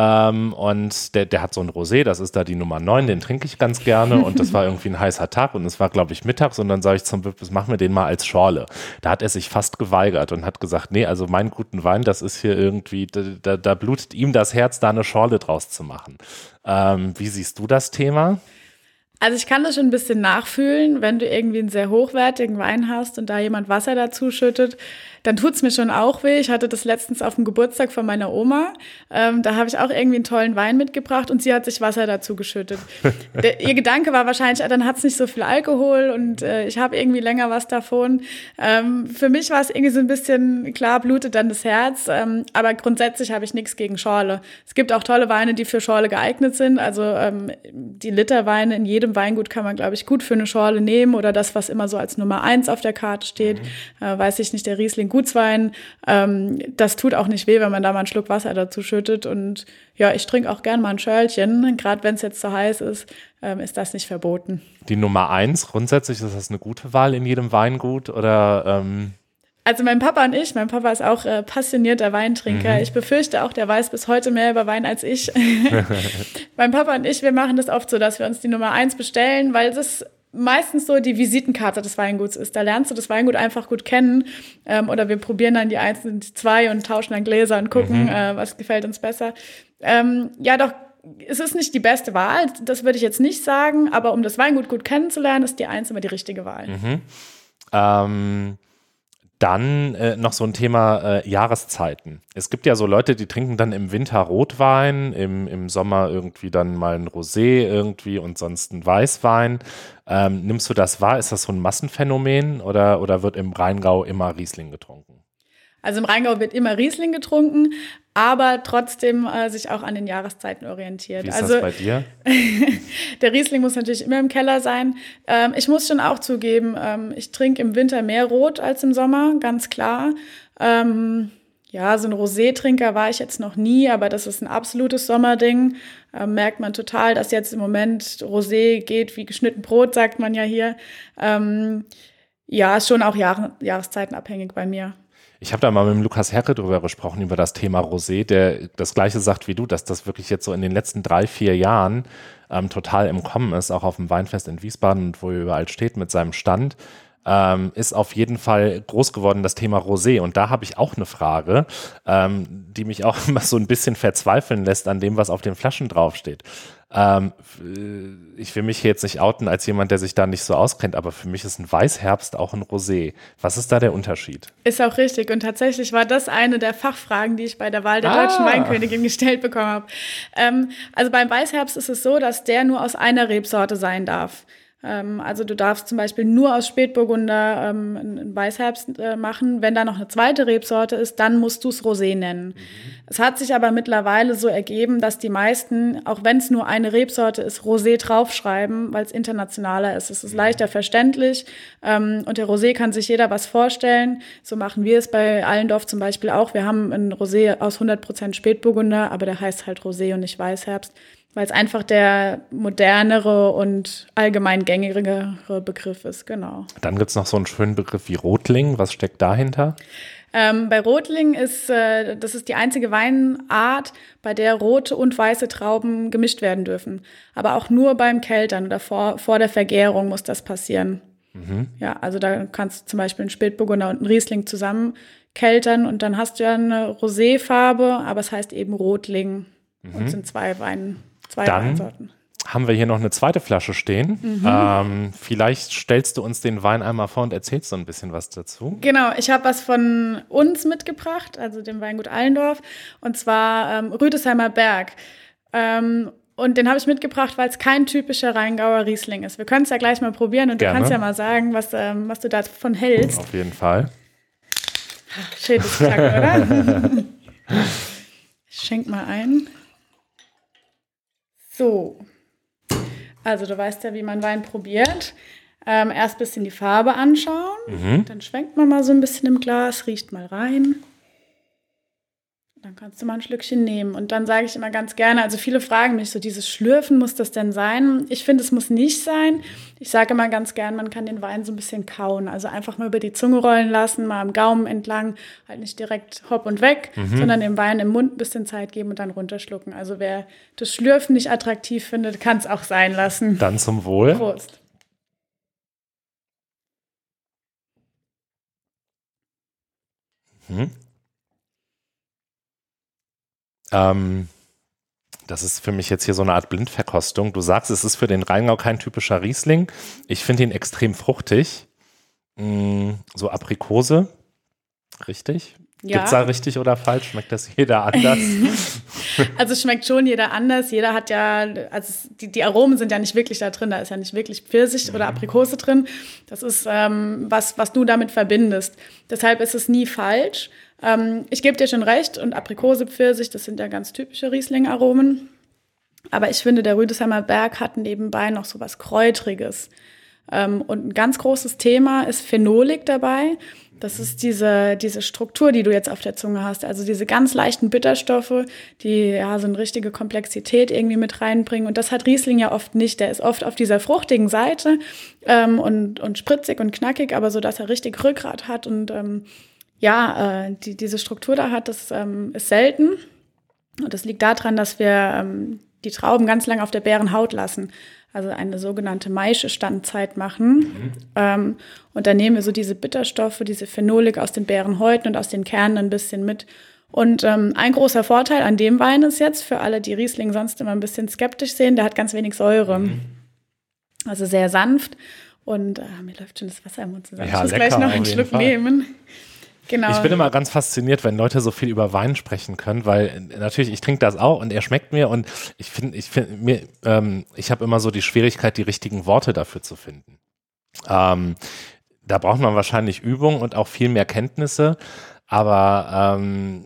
Ähm, und der, der hat so ein Rosé, das ist da die Nummer 9, den trinke ich ganz gerne. Und das war irgendwie ein heißer Tag und es war, glaube ich, mittags. Und dann sage ich zum Wipp, machen wir den mal als Schorle. Da hat er sich fast geweigert und hat gesagt, nee, also meinen guten Wein, das ist hier irgendwie, da, da, da blutet ihm das Herz, da eine Schorle draus zu machen. Ähm, wie siehst du das Thema? Also ich kann das schon ein bisschen nachfühlen, wenn du irgendwie einen sehr hochwertigen Wein hast und da jemand Wasser dazu schüttet, dann tut's mir schon auch weh. Ich hatte das letztens auf dem Geburtstag von meiner Oma. Ähm, da habe ich auch irgendwie einen tollen Wein mitgebracht und sie hat sich Wasser dazu geschüttet. Der, ihr Gedanke war wahrscheinlich, dann hat's nicht so viel Alkohol und äh, ich habe irgendwie länger was davon. Ähm, für mich war es irgendwie so ein bisschen, klar blutet dann das Herz, ähm, aber grundsätzlich habe ich nichts gegen Schorle. Es gibt auch tolle Weine, die für Schorle geeignet sind. Also ähm, die Literweine in jedem Weingut kann man, glaube ich, gut für eine Schorle nehmen oder das, was immer so als Nummer eins auf der Karte steht. Mhm. Äh, weiß ich nicht, der Riesling Gutswein. Ähm, das tut auch nicht weh, wenn man da mal einen Schluck Wasser dazu schüttet. Und ja, ich trinke auch gern mal ein Schörlchen. Gerade wenn es jetzt so heiß ist, ähm, ist das nicht verboten. Die Nummer eins, grundsätzlich ist das eine gute Wahl in jedem Weingut oder ähm also mein Papa und ich, mein Papa ist auch äh, passionierter Weintrinker. Mhm. Ich befürchte auch, der weiß bis heute mehr über Wein als ich. mein Papa und ich, wir machen das oft so, dass wir uns die Nummer eins bestellen, weil das meistens so die Visitenkarte des Weinguts ist. Da lernst du das Weingut einfach gut kennen. Ähm, oder wir probieren dann die einzelnen zwei und tauschen dann Gläser und gucken, mhm. äh, was gefällt uns besser. Ähm, ja, doch, es ist nicht die beste Wahl, das würde ich jetzt nicht sagen, aber um das Weingut gut kennenzulernen, ist die eins immer die richtige Wahl. Mhm. Ähm dann äh, noch so ein Thema äh, Jahreszeiten. Es gibt ja so Leute, die trinken dann im Winter Rotwein, im, im Sommer irgendwie dann mal ein Rosé irgendwie und sonst ein Weißwein. Ähm, nimmst du das wahr? Ist das so ein Massenphänomen oder, oder wird im Rheingau immer Riesling getrunken? Also im Rheingau wird immer Riesling getrunken, aber trotzdem äh, sich auch an den Jahreszeiten orientiert. Wie ist also, das bei dir? der Riesling muss natürlich immer im Keller sein. Ähm, ich muss schon auch zugeben, ähm, ich trinke im Winter mehr Rot als im Sommer, ganz klar. Ähm, ja, so ein Rosé-Trinker war ich jetzt noch nie, aber das ist ein absolutes Sommerding. Ähm, merkt man total, dass jetzt im Moment Rosé geht wie geschnitten Brot, sagt man ja hier. Ähm, ja, ist schon auch Jahr, jahreszeitenabhängig bei mir. Ich habe da mal mit dem Lukas Herre drüber gesprochen, über das Thema Rosé, der das gleiche sagt wie du, dass das wirklich jetzt so in den letzten drei, vier Jahren ähm, total im Kommen ist, auch auf dem Weinfest in Wiesbaden wo er überall steht mit seinem Stand. Ähm, ist auf jeden Fall groß geworden, das Thema Rosé. Und da habe ich auch eine Frage, ähm, die mich auch immer so ein bisschen verzweifeln lässt an dem, was auf den Flaschen draufsteht. Ähm, äh, ich will mich jetzt nicht outen als jemand, der sich da nicht so auskennt, aber für mich ist ein Weißherbst auch ein Rosé. Was ist da der Unterschied? Ist auch richtig. Und tatsächlich war das eine der Fachfragen, die ich bei der Wahl der ah. deutschen Weinkönigin gestellt bekommen habe. Ähm, also beim Weißherbst ist es so, dass der nur aus einer Rebsorte sein darf. Ähm, also du darfst zum Beispiel nur aus Spätburgunder ähm, einen Weißherbst äh, machen. Wenn da noch eine zweite Rebsorte ist, dann musst du es Rosé nennen. Mhm. Es hat sich aber mittlerweile so ergeben, dass die meisten, auch wenn es nur eine Rebsorte ist, Rosé draufschreiben, weil es internationaler ist. Es ist mhm. leichter verständlich ähm, und der Rosé kann sich jeder was vorstellen. So machen wir es bei Allendorf zum Beispiel auch. Wir haben ein Rosé aus 100% Spätburgunder, aber der heißt halt Rosé und nicht Weißherbst weil es einfach der modernere und allgemein gängigere Begriff ist, genau. Dann gibt es noch so einen schönen Begriff wie Rotling. Was steckt dahinter? Ähm, bei Rotling ist, äh, das ist die einzige Weinart, bei der rote und weiße Trauben gemischt werden dürfen. Aber auch nur beim Keltern oder vor, vor der Vergärung muss das passieren. Mhm. Ja, also da kannst du zum Beispiel einen Spätburgunder und einen Riesling zusammen keltern und dann hast du ja eine Roséfarbe, aber es heißt eben Rotling mhm. und sind zwei Weine. Zwei Dann haben wir hier noch eine zweite Flasche stehen. Mhm. Ähm, vielleicht stellst du uns den Wein einmal vor und erzählst so ein bisschen was dazu. Genau, ich habe was von uns mitgebracht, also dem Weingut Allendorf, und zwar ähm, Rüdesheimer Berg. Ähm, und den habe ich mitgebracht, weil es kein typischer Rheingauer Riesling ist. Wir können es ja gleich mal probieren und Gerne. du kannst ja mal sagen, was, ähm, was du davon hältst. Auf jeden Fall. Tag, oder? ich schenk mal ein. So, also du weißt ja, wie man Wein probiert. Ähm, erst ein bisschen die Farbe anschauen, mhm. dann schwenkt man mal so ein bisschen im Glas, riecht mal rein. Dann kannst du mal ein Schlückchen nehmen. Und dann sage ich immer ganz gerne, also viele fragen mich so, dieses Schlürfen, muss das denn sein? Ich finde, es muss nicht sein. Ich sage immer ganz gern, man kann den Wein so ein bisschen kauen. Also einfach mal über die Zunge rollen lassen, mal am Gaumen entlang, halt nicht direkt hopp und weg, mhm. sondern dem Wein im Mund ein bisschen Zeit geben und dann runterschlucken. Also wer das Schlürfen nicht attraktiv findet, kann es auch sein lassen. Dann zum Wohl. Prost. Mhm. Ähm, das ist für mich jetzt hier so eine Art Blindverkostung. Du sagst, es ist für den Rheingau kein typischer Riesling. Ich finde ihn extrem fruchtig. Mm, so Aprikose. Richtig? Ja. Gibt es da richtig oder falsch? Schmeckt das jeder anders? also schmeckt schon jeder anders. Jeder hat ja, also die, die Aromen sind ja nicht wirklich da drin. Da ist ja nicht wirklich Pfirsich mhm. oder Aprikose drin. Das ist ähm, was, was du damit verbindest. Deshalb ist es nie falsch. Ähm, ich gebe dir schon recht, und Aprikose, Pfirsich, das sind ja ganz typische Riesling-Aromen. Aber ich finde, der Rüdesheimer Berg hat nebenbei noch so was Kräutriges. Ähm, und ein ganz großes Thema ist Phenolik dabei. Das ist diese, diese Struktur, die du jetzt auf der Zunge hast. Also diese ganz leichten Bitterstoffe, die ja so eine richtige Komplexität irgendwie mit reinbringen. Und das hat Riesling ja oft nicht. Der ist oft auf dieser fruchtigen Seite ähm, und, und spritzig und knackig, aber so, dass er richtig Rückgrat hat und ähm, ja, äh, die, diese Struktur da hat, das ähm, ist selten. Und das liegt daran, dass wir ähm, die Trauben ganz lange auf der Bärenhaut lassen. Also eine sogenannte Maischestandzeit machen. Mhm. Ähm, und dann nehmen wir so diese Bitterstoffe, diese Phenolik aus den Bärenhäuten und aus den Kernen ein bisschen mit. Und ähm, ein großer Vorteil an dem Wein ist jetzt, für alle, die Riesling sonst immer ein bisschen skeptisch sehen, der hat ganz wenig Säure. Mhm. Also sehr sanft. Und äh, mir läuft schon das Wasser im Mund zusammen. Ja, ich muss gleich noch einen Schluck Fall. nehmen. Genau. Ich bin immer ganz fasziniert, wenn Leute so viel über Wein sprechen können, weil natürlich, ich trinke das auch und er schmeckt mir und ich finde, ich finde, mir, ähm, ich habe immer so die Schwierigkeit, die richtigen Worte dafür zu finden. Ähm, da braucht man wahrscheinlich Übung und auch viel mehr Kenntnisse, aber ähm,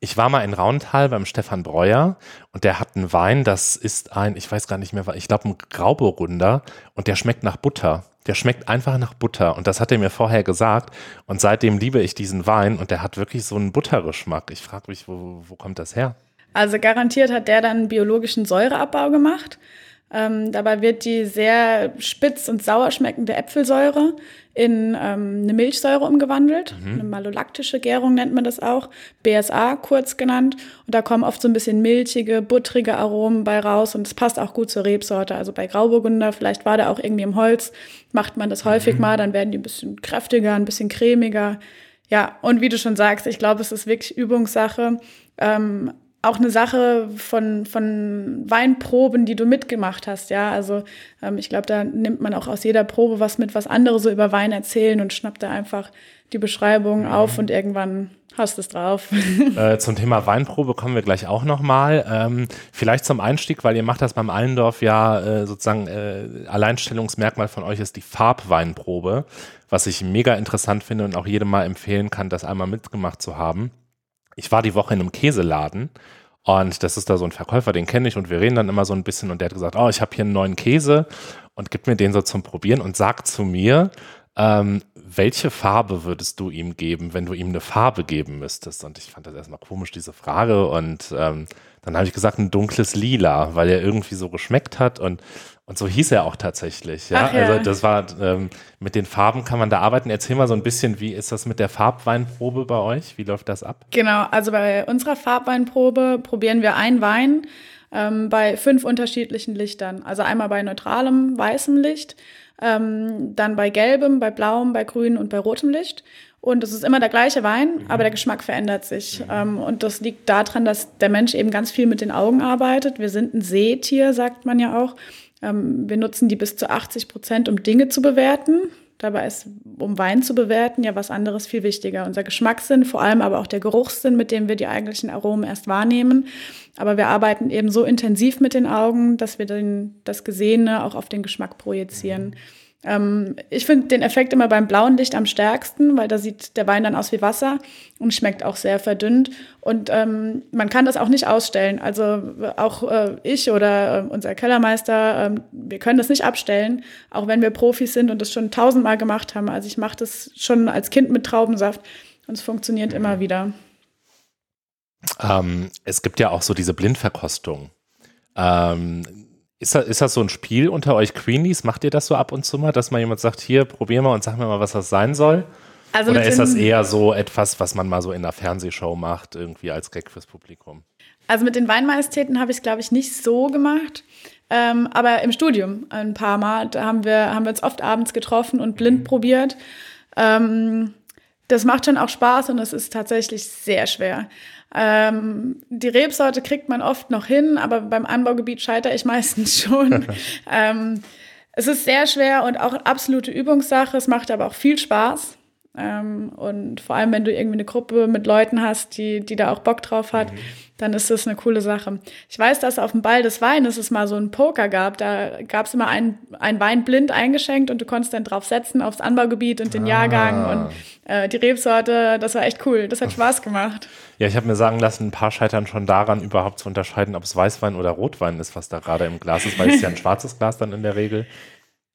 ich war mal in Rauntal beim Stefan Breuer und der hat einen Wein, das ist ein, ich weiß gar nicht mehr, ich glaube ein Grauburgunder und der schmeckt nach Butter. Der schmeckt einfach nach Butter und das hat er mir vorher gesagt und seitdem liebe ich diesen Wein und der hat wirklich so einen Buttergeschmack. Ich frage mich, wo, wo kommt das her? Also garantiert hat der dann biologischen Säureabbau gemacht. Ähm, dabei wird die sehr spitz und sauer schmeckende Äpfelsäure in ähm, eine Milchsäure umgewandelt. Mhm. Eine malolaktische Gärung nennt man das auch. BSA kurz genannt. Und da kommen oft so ein bisschen milchige, buttrige Aromen bei raus. Und es passt auch gut zur Rebsorte. Also bei Grauburgunder, vielleicht war der auch irgendwie im Holz, macht man das häufig mhm. mal. Dann werden die ein bisschen kräftiger, ein bisschen cremiger. Ja, und wie du schon sagst, ich glaube, es ist wirklich Übungssache. Ähm, auch eine Sache von, von Weinproben, die du mitgemacht hast, ja. Also ähm, ich glaube, da nimmt man auch aus jeder Probe was mit, was andere so über Wein erzählen und schnappt da einfach die Beschreibung mhm. auf und irgendwann Hast es drauf. Äh, zum Thema Weinprobe kommen wir gleich auch nochmal. Ähm, vielleicht zum Einstieg, weil ihr macht das beim Allendorf ja äh, sozusagen äh, Alleinstellungsmerkmal von euch ist die Farbweinprobe, was ich mega interessant finde und auch jedem mal empfehlen kann, das einmal mitgemacht zu haben. Ich war die Woche in einem Käseladen und das ist da so ein Verkäufer, den kenne ich und wir reden dann immer so ein bisschen und der hat gesagt, oh, ich habe hier einen neuen Käse und gibt mir den so zum Probieren und sagt zu mir, ähm, welche Farbe würdest du ihm geben, wenn du ihm eine Farbe geben müsstest? Und ich fand das erstmal komisch, diese Frage. Und ähm, dann habe ich gesagt, ein dunkles Lila, weil er irgendwie so geschmeckt hat und, und so hieß er auch tatsächlich. Ja? Ach ja. Also das war, ähm, mit den Farben kann man da arbeiten. Erzähl mal so ein bisschen, wie ist das mit der Farbweinprobe bei euch? Wie läuft das ab? Genau, also bei unserer Farbweinprobe probieren wir einen Wein ähm, bei fünf unterschiedlichen Lichtern. Also einmal bei neutralem weißem Licht, ähm, dann bei gelbem, bei blauem, bei grünem und bei rotem Licht. Und es ist immer der gleiche Wein, mhm. aber der Geschmack verändert sich. Mhm. Ähm, und das liegt daran, dass der Mensch eben ganz viel mit den Augen arbeitet. Wir sind ein Sehtier, sagt man ja auch. Ähm, wir nutzen die bis zu 80 Prozent, um Dinge zu bewerten. Dabei ist, um Wein zu bewerten, ja was anderes viel wichtiger. Unser Geschmackssinn, vor allem aber auch der Geruchssinn, mit dem wir die eigentlichen Aromen erst wahrnehmen. Aber wir arbeiten eben so intensiv mit den Augen, dass wir den, das Gesehene auch auf den Geschmack projizieren. Mhm. Ähm, ich finde den Effekt immer beim blauen Licht am stärksten, weil da sieht der Wein dann aus wie Wasser und schmeckt auch sehr verdünnt. Und ähm, man kann das auch nicht ausstellen. Also auch äh, ich oder äh, unser Kellermeister, äh, wir können das nicht abstellen, auch wenn wir Profis sind und das schon tausendmal gemacht haben. Also ich mache das schon als Kind mit Traubensaft und es funktioniert immer wieder. Ähm, es gibt ja auch so diese Blindverkostung. Ähm, ist das, ist das so ein Spiel unter euch Queenies? Macht ihr das so ab und zu mal, dass mal jemand sagt, hier, probier mal und sag mir mal, was das sein soll? Also Oder ist das eher so etwas, was man mal so in einer Fernsehshow macht, irgendwie als Gag fürs Publikum? Also mit den Weinmajestäten habe ich es, glaube ich, nicht so gemacht. Ähm, aber im Studium ein paar Mal, da haben wir, haben wir uns oft abends getroffen und blind mhm. probiert. Ähm, das macht schon auch Spaß und es ist tatsächlich sehr schwer. Ähm, die Rebsorte kriegt man oft noch hin, aber beim Anbaugebiet scheitere ich meistens schon. ähm, es ist sehr schwer und auch absolute Übungssache. Es macht aber auch viel Spaß. Ähm, und vor allem, wenn du irgendwie eine Gruppe mit Leuten hast, die, die da auch Bock drauf hat, mhm. dann ist das eine coole Sache. Ich weiß, dass auf dem Ball des Weines es mal so einen Poker gab. Da gab es immer einen, einen Wein blind eingeschenkt und du konntest dann drauf setzen aufs Anbaugebiet und den ah. Jahrgang und äh, die Rebsorte. Das war echt cool. Das hat Spaß gemacht. Ja, ich habe mir sagen lassen, ein paar scheitern schon daran, überhaupt zu unterscheiden, ob es Weißwein oder Rotwein ist, was da gerade im Glas ist, weil es ja ein schwarzes Glas dann in der Regel.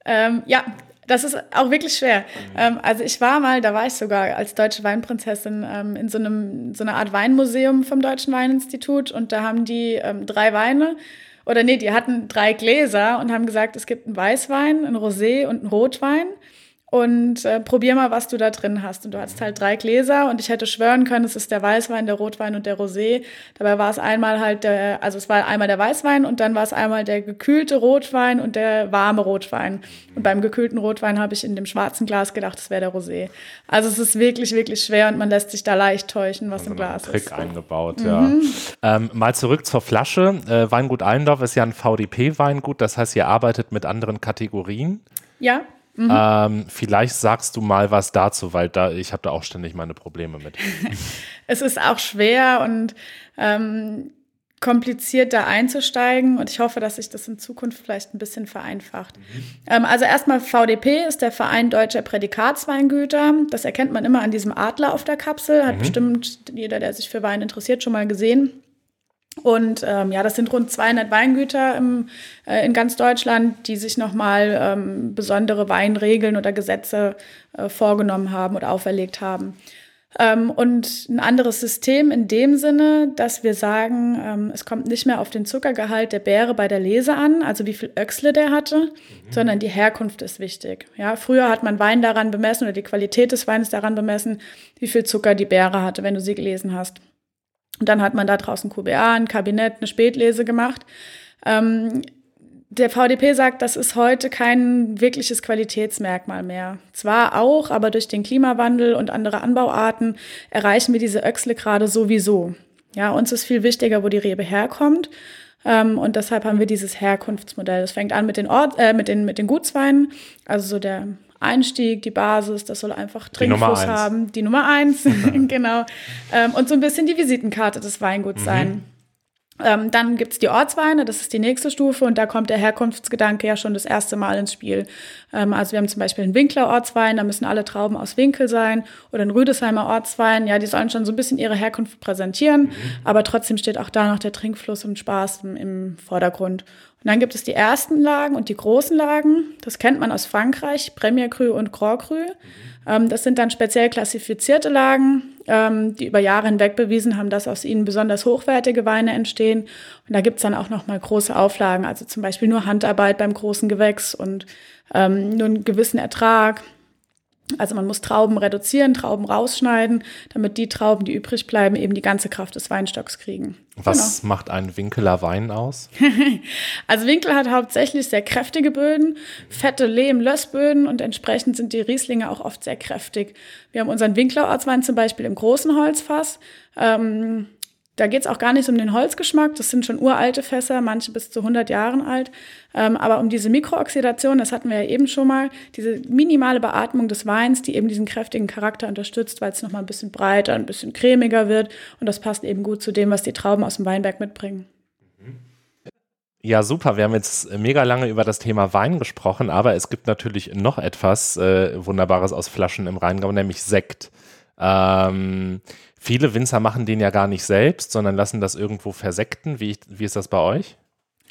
Ähm, ja, das ist auch wirklich schwer. Mhm. Ähm, also ich war mal, da war ich sogar als deutsche Weinprinzessin ähm, in so einem so einer Art Weinmuseum vom Deutschen Weininstitut und da haben die ähm, drei Weine oder nee, die hatten drei Gläser und haben gesagt, es gibt einen Weißwein, einen Rosé und einen Rotwein und äh, probier mal, was du da drin hast. Und du hattest halt drei Gläser und ich hätte schwören können, es ist der Weißwein, der Rotwein und der Rosé. Dabei war es einmal halt der, also es war einmal der Weißwein und dann war es einmal der gekühlte Rotwein und der warme Rotwein. Und beim gekühlten Rotwein habe ich in dem schwarzen Glas gedacht, es wäre der Rosé. Also es ist wirklich, wirklich schwer und man lässt sich da leicht täuschen, was also im Glas Trick ist. Trick eingebaut, mhm. ja. Ähm, mal zurück zur Flasche. Äh, Weingut Allendorf ist ja ein VDP-Weingut, das heißt, ihr arbeitet mit anderen Kategorien. Ja. Mhm. Ähm, vielleicht sagst du mal was dazu, weil da ich habe da auch ständig meine Probleme mit. es ist auch schwer und ähm, kompliziert da einzusteigen und ich hoffe, dass sich das in Zukunft vielleicht ein bisschen vereinfacht. Mhm. Ähm, also erstmal VDP ist der Verein Deutscher Prädikatsweingüter. Das erkennt man immer an diesem Adler auf der Kapsel. Hat mhm. bestimmt jeder, der sich für Wein interessiert, schon mal gesehen. Und ähm, ja, das sind rund 200 Weingüter im, äh, in ganz Deutschland, die sich nochmal ähm, besondere Weinregeln oder Gesetze äh, vorgenommen haben oder auferlegt haben. Ähm, und ein anderes System in dem Sinne, dass wir sagen, ähm, es kommt nicht mehr auf den Zuckergehalt der Beere bei der Lese an, also wie viel Öchsle der hatte, mhm. sondern die Herkunft ist wichtig. Ja, früher hat man Wein daran bemessen oder die Qualität des Weines daran bemessen, wie viel Zucker die Beere hatte, wenn du sie gelesen hast. Und dann hat man da draußen QBA, ein Kabinett, eine Spätlese gemacht. Ähm, der VDP sagt, das ist heute kein wirkliches Qualitätsmerkmal mehr. Zwar auch, aber durch den Klimawandel und andere Anbauarten erreichen wir diese Öchsle gerade sowieso. Ja, uns ist viel wichtiger, wo die Rebe herkommt. Ähm, und deshalb haben wir dieses Herkunftsmodell. Das fängt an mit den, Ort, äh, mit den, mit den Gutsweinen, also so der Einstieg, die Basis, das soll einfach Trinkfluss die haben. Die Nummer eins, genau. Ähm, und so ein bisschen die Visitenkarte des Weinguts mhm. sein. Ähm, dann gibt's die Ortsweine, das ist die nächste Stufe und da kommt der Herkunftsgedanke ja schon das erste Mal ins Spiel. Ähm, also wir haben zum Beispiel einen Winkler Ortswein, da müssen alle Trauben aus Winkel sein oder ein Rüdesheimer Ortswein, ja, die sollen schon so ein bisschen ihre Herkunft präsentieren, mhm. aber trotzdem steht auch da noch der Trinkfluss und Spaß im, im Vordergrund. Und dann gibt es die ersten Lagen und die großen Lagen, das kennt man aus Frankreich, Premier Cru und Grand Cru. Ähm, das sind dann speziell klassifizierte Lagen, ähm, die über Jahre hinweg bewiesen haben, dass aus ihnen besonders hochwertige Weine entstehen. Und da gibt's dann auch noch mal große Auflagen, also zum Beispiel nur Handarbeit beim großen Gewächs und ähm, nur einen gewissen Ertrag. Also man muss Trauben reduzieren, Trauben rausschneiden, damit die Trauben, die übrig bleiben, eben die ganze Kraft des Weinstocks kriegen. Was genau. macht ein Winkeler Wein aus? also Winkel hat hauptsächlich sehr kräftige Böden, fette Lehm-Lössböden und entsprechend sind die Rieslinge auch oft sehr kräftig. Wir haben unseren Winkler Ortswein zum Beispiel im großen Holzfass. Ähm, da geht es auch gar nicht um den Holzgeschmack, das sind schon uralte Fässer, manche bis zu 100 Jahren alt. Ähm, aber um diese Mikrooxidation, das hatten wir ja eben schon mal, diese minimale Beatmung des Weins, die eben diesen kräftigen Charakter unterstützt, weil es nochmal ein bisschen breiter, ein bisschen cremiger wird. Und das passt eben gut zu dem, was die Trauben aus dem Weinberg mitbringen. Ja, super. Wir haben jetzt mega lange über das Thema Wein gesprochen, aber es gibt natürlich noch etwas äh, Wunderbares aus Flaschen im Rheingau, nämlich Sekt. Ähm, viele Winzer machen den ja gar nicht selbst, sondern lassen das irgendwo versekten. Wie, wie ist das bei euch?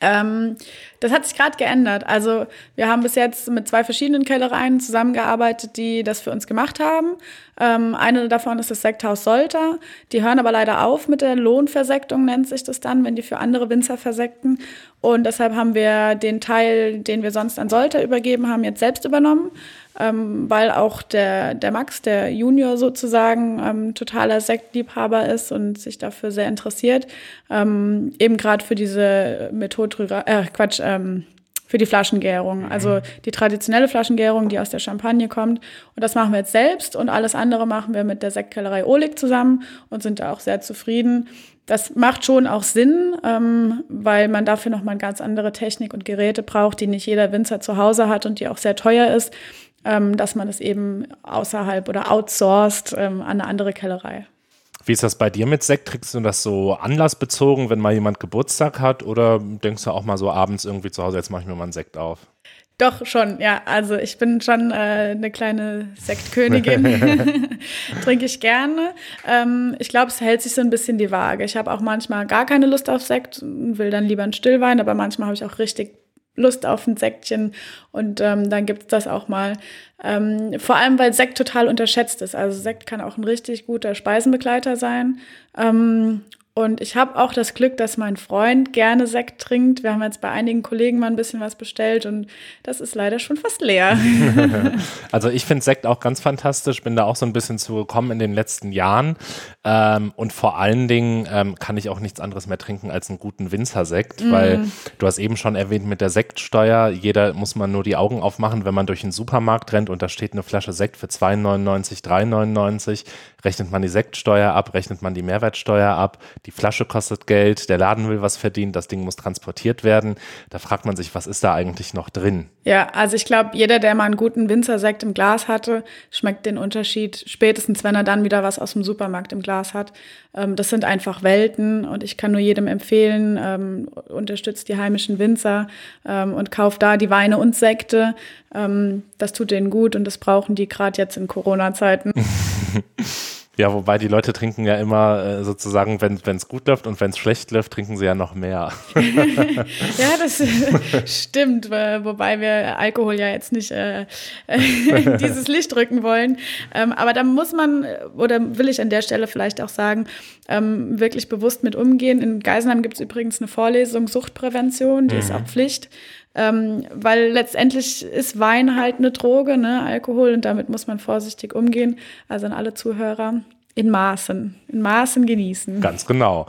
Ähm, das hat sich gerade geändert. Also wir haben bis jetzt mit zwei verschiedenen Kellereien zusammengearbeitet, die das für uns gemacht haben. Ähm, eine davon ist das Sekthaus Solter. Die hören aber leider auf mit der Lohnversektung, nennt sich das dann, wenn die für andere Winzer versekten. Und deshalb haben wir den Teil, den wir sonst an Solter übergeben haben, jetzt selbst übernommen ähm, weil auch der, der Max, der Junior sozusagen, ähm, totaler Sektliebhaber ist und sich dafür sehr interessiert. Ähm, eben gerade für diese Methode, äh, Quatsch, ähm, für die Flaschengärung. Mhm. Also die traditionelle Flaschengärung, die aus der Champagne kommt. Und das machen wir jetzt selbst und alles andere machen wir mit der Sektkellerei Olig zusammen und sind da auch sehr zufrieden. Das macht schon auch Sinn, ähm, weil man dafür nochmal eine ganz andere Technik und Geräte braucht, die nicht jeder Winzer zu Hause hat und die auch sehr teuer ist dass man es eben außerhalb oder outsourced ähm, an eine andere Kellerei. Wie ist das bei dir mit Sekt? Kriegst du das so anlassbezogen, wenn mal jemand Geburtstag hat? Oder denkst du auch mal so abends irgendwie zu Hause, jetzt mache ich mir mal einen Sekt auf? Doch, schon, ja. Also ich bin schon äh, eine kleine Sektkönigin. Trinke ich gerne. Ähm, ich glaube, es hält sich so ein bisschen die Waage. Ich habe auch manchmal gar keine Lust auf Sekt und will dann lieber einen Stillwein, aber manchmal habe ich auch richtig Lust auf ein Säckchen und ähm, dann gibt's das auch mal. Ähm, vor allem, weil Sekt total unterschätzt ist. Also Sekt kann auch ein richtig guter Speisenbegleiter sein. Ähm, und ich habe auch das Glück, dass mein Freund gerne Sekt trinkt. Wir haben jetzt bei einigen Kollegen mal ein bisschen was bestellt und das ist leider schon fast leer. also ich finde Sekt auch ganz fantastisch, bin da auch so ein bisschen zugekommen in den letzten Jahren. Ähm, und vor allen Dingen ähm, kann ich auch nichts anderes mehr trinken als einen guten Winzersekt, mm. weil du hast eben schon erwähnt mit der Sektsteuer, jeder muss man nur die Augen aufmachen, wenn man durch den Supermarkt rennt und da steht eine Flasche Sekt für 2,99, 3,99, rechnet man die Sektsteuer ab, rechnet man die Mehrwertsteuer ab die Flasche kostet Geld, der Laden will was verdienen, das Ding muss transportiert werden. Da fragt man sich, was ist da eigentlich noch drin? Ja, also ich glaube, jeder, der mal einen guten Winzersekt im Glas hatte, schmeckt den Unterschied spätestens, wenn er dann wieder was aus dem Supermarkt im Glas hat. Ähm, das sind einfach Welten und ich kann nur jedem empfehlen, ähm, unterstützt die heimischen Winzer ähm, und kauft da die Weine und Sekte. Das tut denen gut und das brauchen die gerade jetzt in Corona-Zeiten. Ja, wobei die Leute trinken ja immer äh, sozusagen, wenn es gut läuft und wenn es schlecht läuft, trinken sie ja noch mehr. ja, das stimmt, wobei wir Alkohol ja jetzt nicht äh, dieses Licht drücken wollen. Ähm, aber da muss man, oder will ich an der Stelle vielleicht auch sagen, ähm, wirklich bewusst mit umgehen. In Geisenheim gibt es übrigens eine Vorlesung Suchtprävention, die mhm. ist auch Pflicht. Ähm, weil letztendlich ist Wein halt eine Droge, ne, Alkohol, und damit muss man vorsichtig umgehen. Also an alle Zuhörer in Maßen, in Maßen genießen. Ganz genau.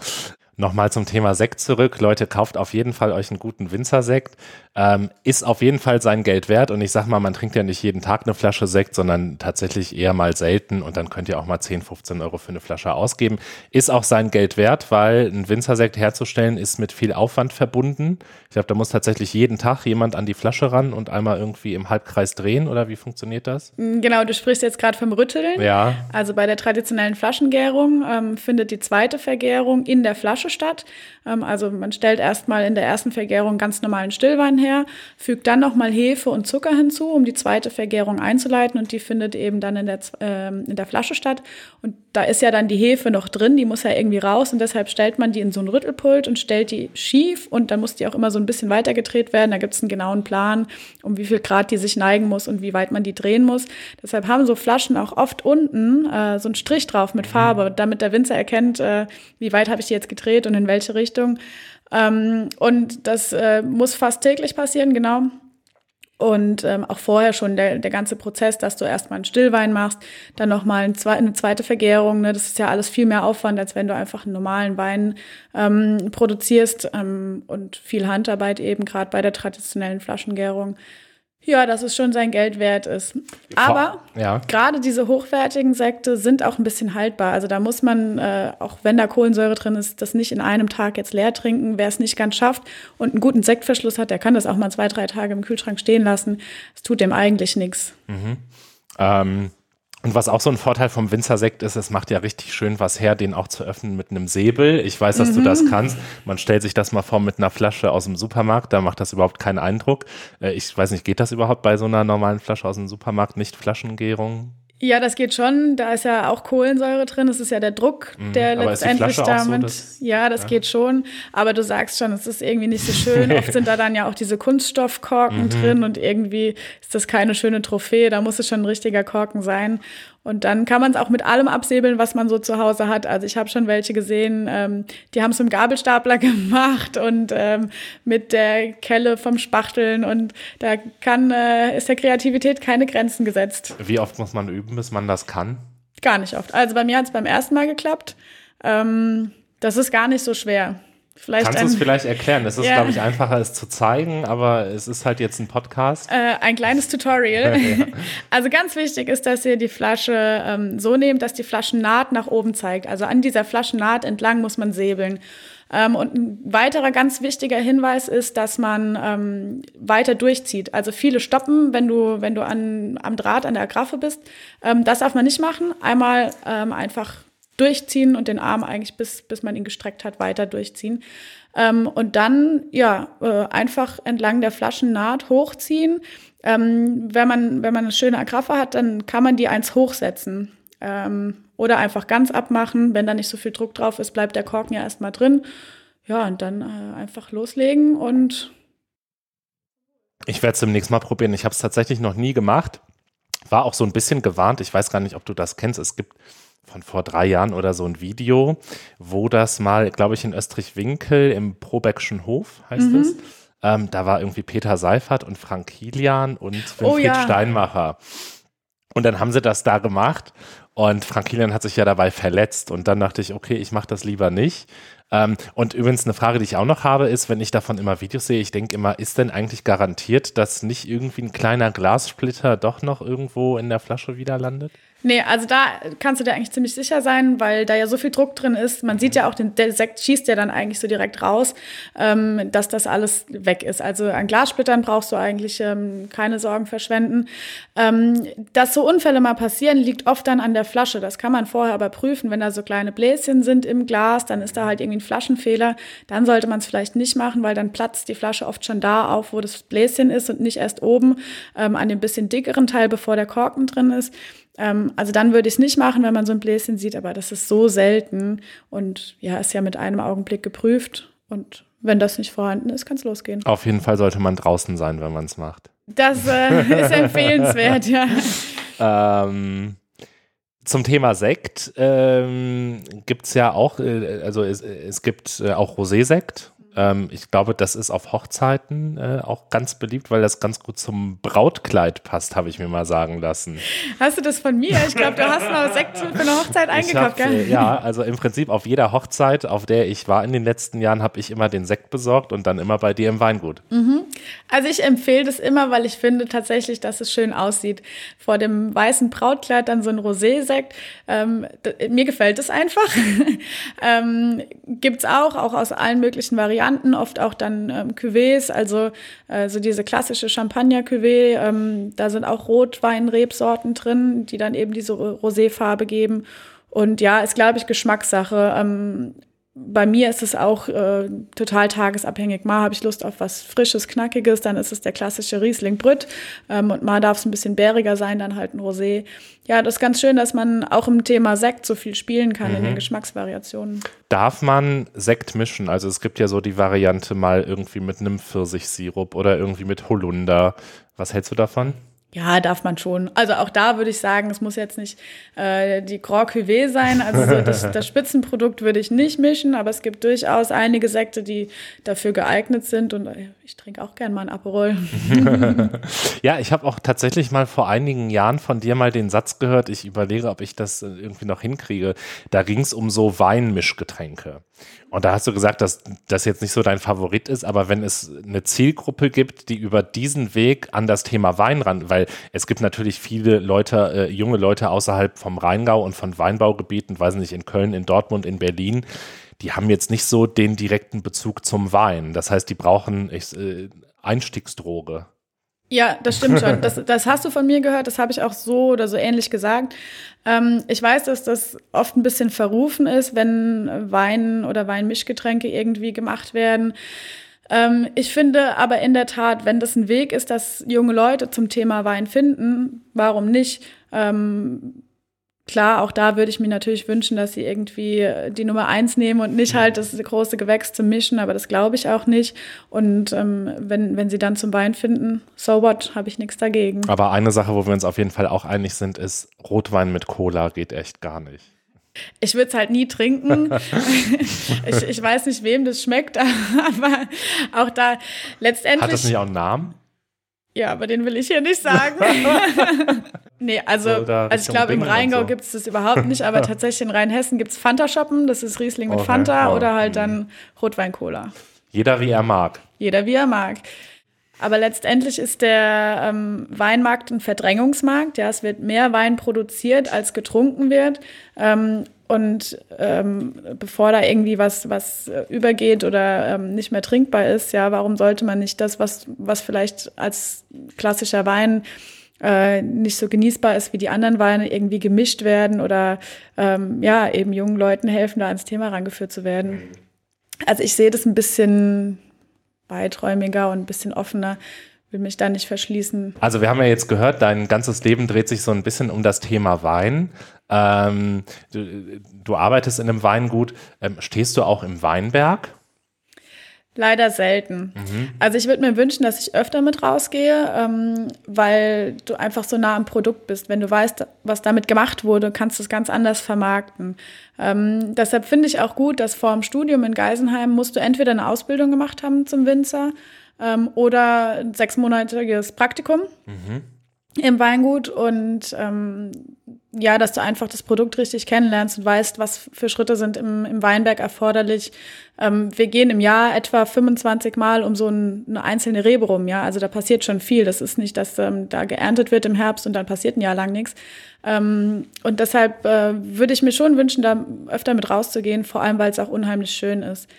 Nochmal zum Thema Sekt zurück. Leute, kauft auf jeden Fall euch einen guten Winzersekt. Ähm, ist auf jeden Fall sein Geld wert. Und ich sag mal, man trinkt ja nicht jeden Tag eine Flasche Sekt, sondern tatsächlich eher mal selten. Und dann könnt ihr auch mal 10, 15 Euro für eine Flasche ausgeben. Ist auch sein Geld wert, weil ein Winzersekt herzustellen ist mit viel Aufwand verbunden. Ich glaube, da muss tatsächlich jeden Tag jemand an die Flasche ran und einmal irgendwie im Halbkreis drehen. Oder wie funktioniert das? Mm, genau, du sprichst jetzt gerade vom Rütteln. Ja. Also bei der traditionellen Flaschengärung ähm, findet die zweite Vergärung in der Flasche statt. Ähm, also man stellt erstmal in der ersten Vergärung ganz normalen Stillwein her, fügt dann nochmal Hefe und Zucker hinzu, um die zweite Vergärung einzuleiten und die findet eben dann in der, äh, in der Flasche statt. Und da ist ja dann die Hefe noch drin, die muss ja irgendwie raus und deshalb stellt man die in so ein Rüttelpult und stellt die schief und dann muss die auch immer so ein bisschen weitergedreht werden. Da gibt es einen genauen Plan, um wie viel Grad die sich neigen muss und wie weit man die drehen muss. Deshalb haben so Flaschen auch oft unten äh, so einen Strich drauf mit Farbe, damit der Winzer erkennt, äh, wie weit habe ich die jetzt gedreht und in welche Richtung. Ähm, und das äh, muss fast täglich passieren, genau. Und ähm, auch vorher schon der, der ganze Prozess, dass du erstmal einen Stillwein machst, dann nochmal ein zwe eine zweite Vergärung. Ne? Das ist ja alles viel mehr Aufwand, als wenn du einfach einen normalen Wein ähm, produzierst ähm, und viel Handarbeit eben, gerade bei der traditionellen Flaschengärung. Ja, dass es schon sein Geld wert ist. Aber ja. gerade diese hochwertigen Sekte sind auch ein bisschen haltbar. Also da muss man, äh, auch wenn da Kohlensäure drin ist, das nicht in einem Tag jetzt leer trinken. Wer es nicht ganz schafft und einen guten Sektverschluss hat, der kann das auch mal zwei, drei Tage im Kühlschrank stehen lassen. Es tut dem eigentlich nichts. Mhm. Ähm, und was auch so ein Vorteil vom Winzersekt ist, es macht ja richtig schön was her, den auch zu öffnen mit einem Säbel. Ich weiß, dass mhm. du das mhm. kannst. Man stellt sich das mal vor mit einer Flasche aus dem Supermarkt, da macht das überhaupt keinen Eindruck. Äh, ich weiß nicht, geht das überhaupt bei so einer normalen Flasche aus dem Supermarkt, nicht Flaschengärung? Ja, das geht schon. Da ist ja auch Kohlensäure drin. Das ist ja der Druck, mhm. der mhm, letztendlich damit. So, ja, das ja. geht schon. Aber du sagst schon, es ist irgendwie nicht so schön. Oft sind da dann ja auch diese Kunststoffkorken mhm. drin und irgendwie ist das keine schöne Trophäe. Da muss es schon ein richtiger Korken sein. Und dann kann man es auch mit allem absäbeln, was man so zu Hause hat. Also ich habe schon welche gesehen, ähm, die haben es mit dem Gabelstapler gemacht und ähm, mit der Kelle vom Spachteln. Und da kann, äh, ist der Kreativität keine Grenzen gesetzt. Wie oft muss man üben, bis man das kann? Gar nicht oft. Also bei mir hat es beim ersten Mal geklappt. Ähm, das ist gar nicht so schwer. Vielleicht Kannst du es vielleicht erklären? Es ist, ja. glaube ich, einfacher, es zu zeigen, aber es ist halt jetzt ein Podcast. Äh, ein kleines Tutorial. ja. Also ganz wichtig ist, dass ihr die Flasche ähm, so nehmt, dass die Flaschennaht nach oben zeigt. Also an dieser Flaschennaht entlang muss man säbeln. Ähm, und ein weiterer ganz wichtiger Hinweis ist, dass man ähm, weiter durchzieht. Also viele stoppen, wenn du, wenn du an, am Draht, an der Agraffe bist. Ähm, das darf man nicht machen. Einmal ähm, einfach durchziehen und den Arm eigentlich bis, bis man ihn gestreckt hat, weiter durchziehen. Ähm, und dann, ja, äh, einfach entlang der Flaschennaht hochziehen. Ähm, wenn, man, wenn man eine schöne Agraffe hat, dann kann man die eins hochsetzen. Ähm, oder einfach ganz abmachen. Wenn da nicht so viel Druck drauf ist, bleibt der Korken ja erstmal drin. Ja, und dann äh, einfach loslegen und. Ich werde es demnächst mal probieren. Ich habe es tatsächlich noch nie gemacht. War auch so ein bisschen gewarnt. Ich weiß gar nicht, ob du das kennst. Es gibt von vor drei Jahren oder so ein Video, wo das mal, glaube ich, in Österreich-Winkel im Probeckschen Hof heißt mhm. es. Ähm, da war irgendwie Peter Seifert und Frank Kilian und Winfried oh, ja. Steinmacher. Und dann haben sie das da gemacht und Frank Kilian hat sich ja dabei verletzt. Und dann dachte ich, okay, ich mache das lieber nicht. Ähm, und übrigens eine Frage, die ich auch noch habe, ist, wenn ich davon immer Videos sehe, ich denke immer, ist denn eigentlich garantiert, dass nicht irgendwie ein kleiner Glassplitter doch noch irgendwo in der Flasche wieder landet? Nee, also da kannst du dir eigentlich ziemlich sicher sein, weil da ja so viel Druck drin ist. Man sieht ja auch, den, der Sekt schießt ja dann eigentlich so direkt raus, ähm, dass das alles weg ist. Also an Glassplittern brauchst du eigentlich ähm, keine Sorgen verschwenden. Ähm, dass so Unfälle mal passieren, liegt oft dann an der Flasche. Das kann man vorher aber prüfen. Wenn da so kleine Bläschen sind im Glas, dann ist da halt irgendwie ein Flaschenfehler. Dann sollte man es vielleicht nicht machen, weil dann platzt die Flasche oft schon da auf, wo das Bläschen ist und nicht erst oben ähm, an dem bisschen dickeren Teil, bevor der Korken drin ist. Ähm, also dann würde ich es nicht machen, wenn man so ein Bläschen sieht, aber das ist so selten und ja, ist ja mit einem Augenblick geprüft und wenn das nicht vorhanden ist, kann es losgehen. Auf jeden Fall sollte man draußen sein, wenn man es macht. Das äh, ist empfehlenswert, ja. Ähm, zum Thema Sekt ähm, gibt es ja auch, äh, also es, es gibt äh, auch Rosé-Sekt Ähm, ich glaube, das ist auf Hochzeiten äh, auch ganz beliebt, weil das ganz gut zum Brautkleid passt, habe ich mir mal sagen lassen. Hast du das von mir? Ich glaube, du hast noch Sekt für eine Hochzeit eingekauft, hab, gell? Ja, also im Prinzip auf jeder Hochzeit, auf der ich war in den letzten Jahren, habe ich immer den Sekt besorgt und dann immer bei dir im Weingut. Mhm. Also ich empfehle das immer, weil ich finde tatsächlich, dass es schön aussieht. Vor dem weißen Brautkleid dann so ein Rosé-Sekt. Ähm, mir gefällt es einfach. ähm, Gibt es auch, auch aus allen möglichen Varianten, oft auch dann ähm, Cuvées, also äh, so diese klassische Champagner-Cuvée. Ähm, da sind auch Rotwein-Rebsorten drin, die dann eben diese Roséfarbe geben. Und ja, ist, glaube ich, Geschmackssache. Ähm, bei mir ist es auch äh, total tagesabhängig. Mal habe ich Lust auf was Frisches, Knackiges, dann ist es der klassische Riesling Brütt. Ähm, und mal darf es ein bisschen bäriger sein, dann halt ein Rosé. Ja, das ist ganz schön, dass man auch im Thema Sekt so viel spielen kann mhm. in den mhm. Geschmacksvariationen. Darf man Sekt mischen? Also es gibt ja so die Variante mal irgendwie mit einem Pfirsichsirup oder irgendwie mit Holunder. Was hältst du davon? Ja, darf man schon. Also auch da würde ich sagen, es muss jetzt nicht äh, die Grand Cuvée sein. Also so das, das, Spitzenprodukt würde ich nicht mischen, aber es gibt durchaus einige Sekte, die dafür geeignet sind. Und äh, ich trinke auch gern mal ein Aperol. ja, ich habe auch tatsächlich mal vor einigen Jahren von dir mal den Satz gehört. Ich überlege, ob ich das äh, irgendwie noch hinkriege. Da ging es um so Weinmischgetränke. Und da hast du gesagt, dass das jetzt nicht so dein Favorit ist, aber wenn es eine Zielgruppe gibt, die über diesen Weg an das Thema Wein ran, weil es gibt natürlich viele Leute, äh, junge Leute außerhalb vom Rheingau und von Weinbaugebieten, weiß nicht, in Köln, in Dortmund, in Berlin, die haben jetzt nicht so den direkten Bezug zum Wein. Das heißt, die brauchen ich, äh, Einstiegsdroge. Ja, das stimmt schon. Das, das hast du von mir gehört, das habe ich auch so oder so ähnlich gesagt. Ähm, ich weiß, dass das oft ein bisschen verrufen ist, wenn Wein oder Weinmischgetränke irgendwie gemacht werden. Ähm, ich finde aber in der Tat, wenn das ein Weg ist, dass junge Leute zum Thema Wein finden, warum nicht? Ähm, Klar, auch da würde ich mir natürlich wünschen, dass sie irgendwie die Nummer eins nehmen und nicht halt das große Gewächs zu mischen, aber das glaube ich auch nicht. Und ähm, wenn, wenn sie dann zum Wein finden, so what, habe ich nichts dagegen. Aber eine Sache, wo wir uns auf jeden Fall auch einig sind, ist, Rotwein mit Cola geht echt gar nicht. Ich würde es halt nie trinken. ich, ich weiß nicht, wem das schmeckt, aber auch da letztendlich. Hat das nicht auch einen Namen? Ja, aber den will ich hier nicht sagen. nee, also, also ich glaube, im Rheingau so. gibt es das überhaupt nicht, aber tatsächlich in Rheinhessen gibt es Fanta-Shoppen, das ist Riesling mit okay. Fanta oh. oder halt dann Rotwein-Cola. Jeder wie er mag. Jeder wie er mag. Aber letztendlich ist der ähm, Weinmarkt ein Verdrängungsmarkt. Ja, es wird mehr Wein produziert, als getrunken wird. Ähm, und ähm, bevor da irgendwie was, was äh, übergeht oder ähm, nicht mehr trinkbar ist, ja, warum sollte man nicht das, was, was vielleicht als klassischer Wein äh, nicht so genießbar ist wie die anderen Weine, irgendwie gemischt werden oder ähm, ja, eben jungen Leuten helfen, da ans Thema rangeführt zu werden. Also ich sehe das ein bisschen weiträumiger und ein bisschen offener will mich da nicht verschließen. Also wir haben ja jetzt gehört, dein ganzes Leben dreht sich so ein bisschen um das Thema Wein. Ähm, du, du, arbeitest in einem Weingut. Ähm, stehst du auch im Weinberg? Leider selten. Mhm. Also ich würde mir wünschen, dass ich öfter mit rausgehe, ähm, weil du einfach so nah am Produkt bist. Wenn du weißt, was damit gemacht wurde, kannst du es ganz anders vermarkten. Ähm, deshalb finde ich auch gut, dass vor dem Studium in Geisenheim musst du entweder eine Ausbildung gemacht haben zum Winzer ähm, oder ein sechsmonatiges Praktikum. Mhm im Weingut und ähm, ja, dass du einfach das Produkt richtig kennenlernst und weißt, was für Schritte sind im, im Weinberg erforderlich. Ähm, wir gehen im Jahr etwa 25 Mal um so ein, eine einzelne Rebe rum, ja. Also da passiert schon viel. Das ist nicht, dass ähm, da geerntet wird im Herbst und dann passiert ein Jahr lang nichts. Ähm, und deshalb äh, würde ich mir schon wünschen, da öfter mit rauszugehen, vor allem weil es auch unheimlich schön ist.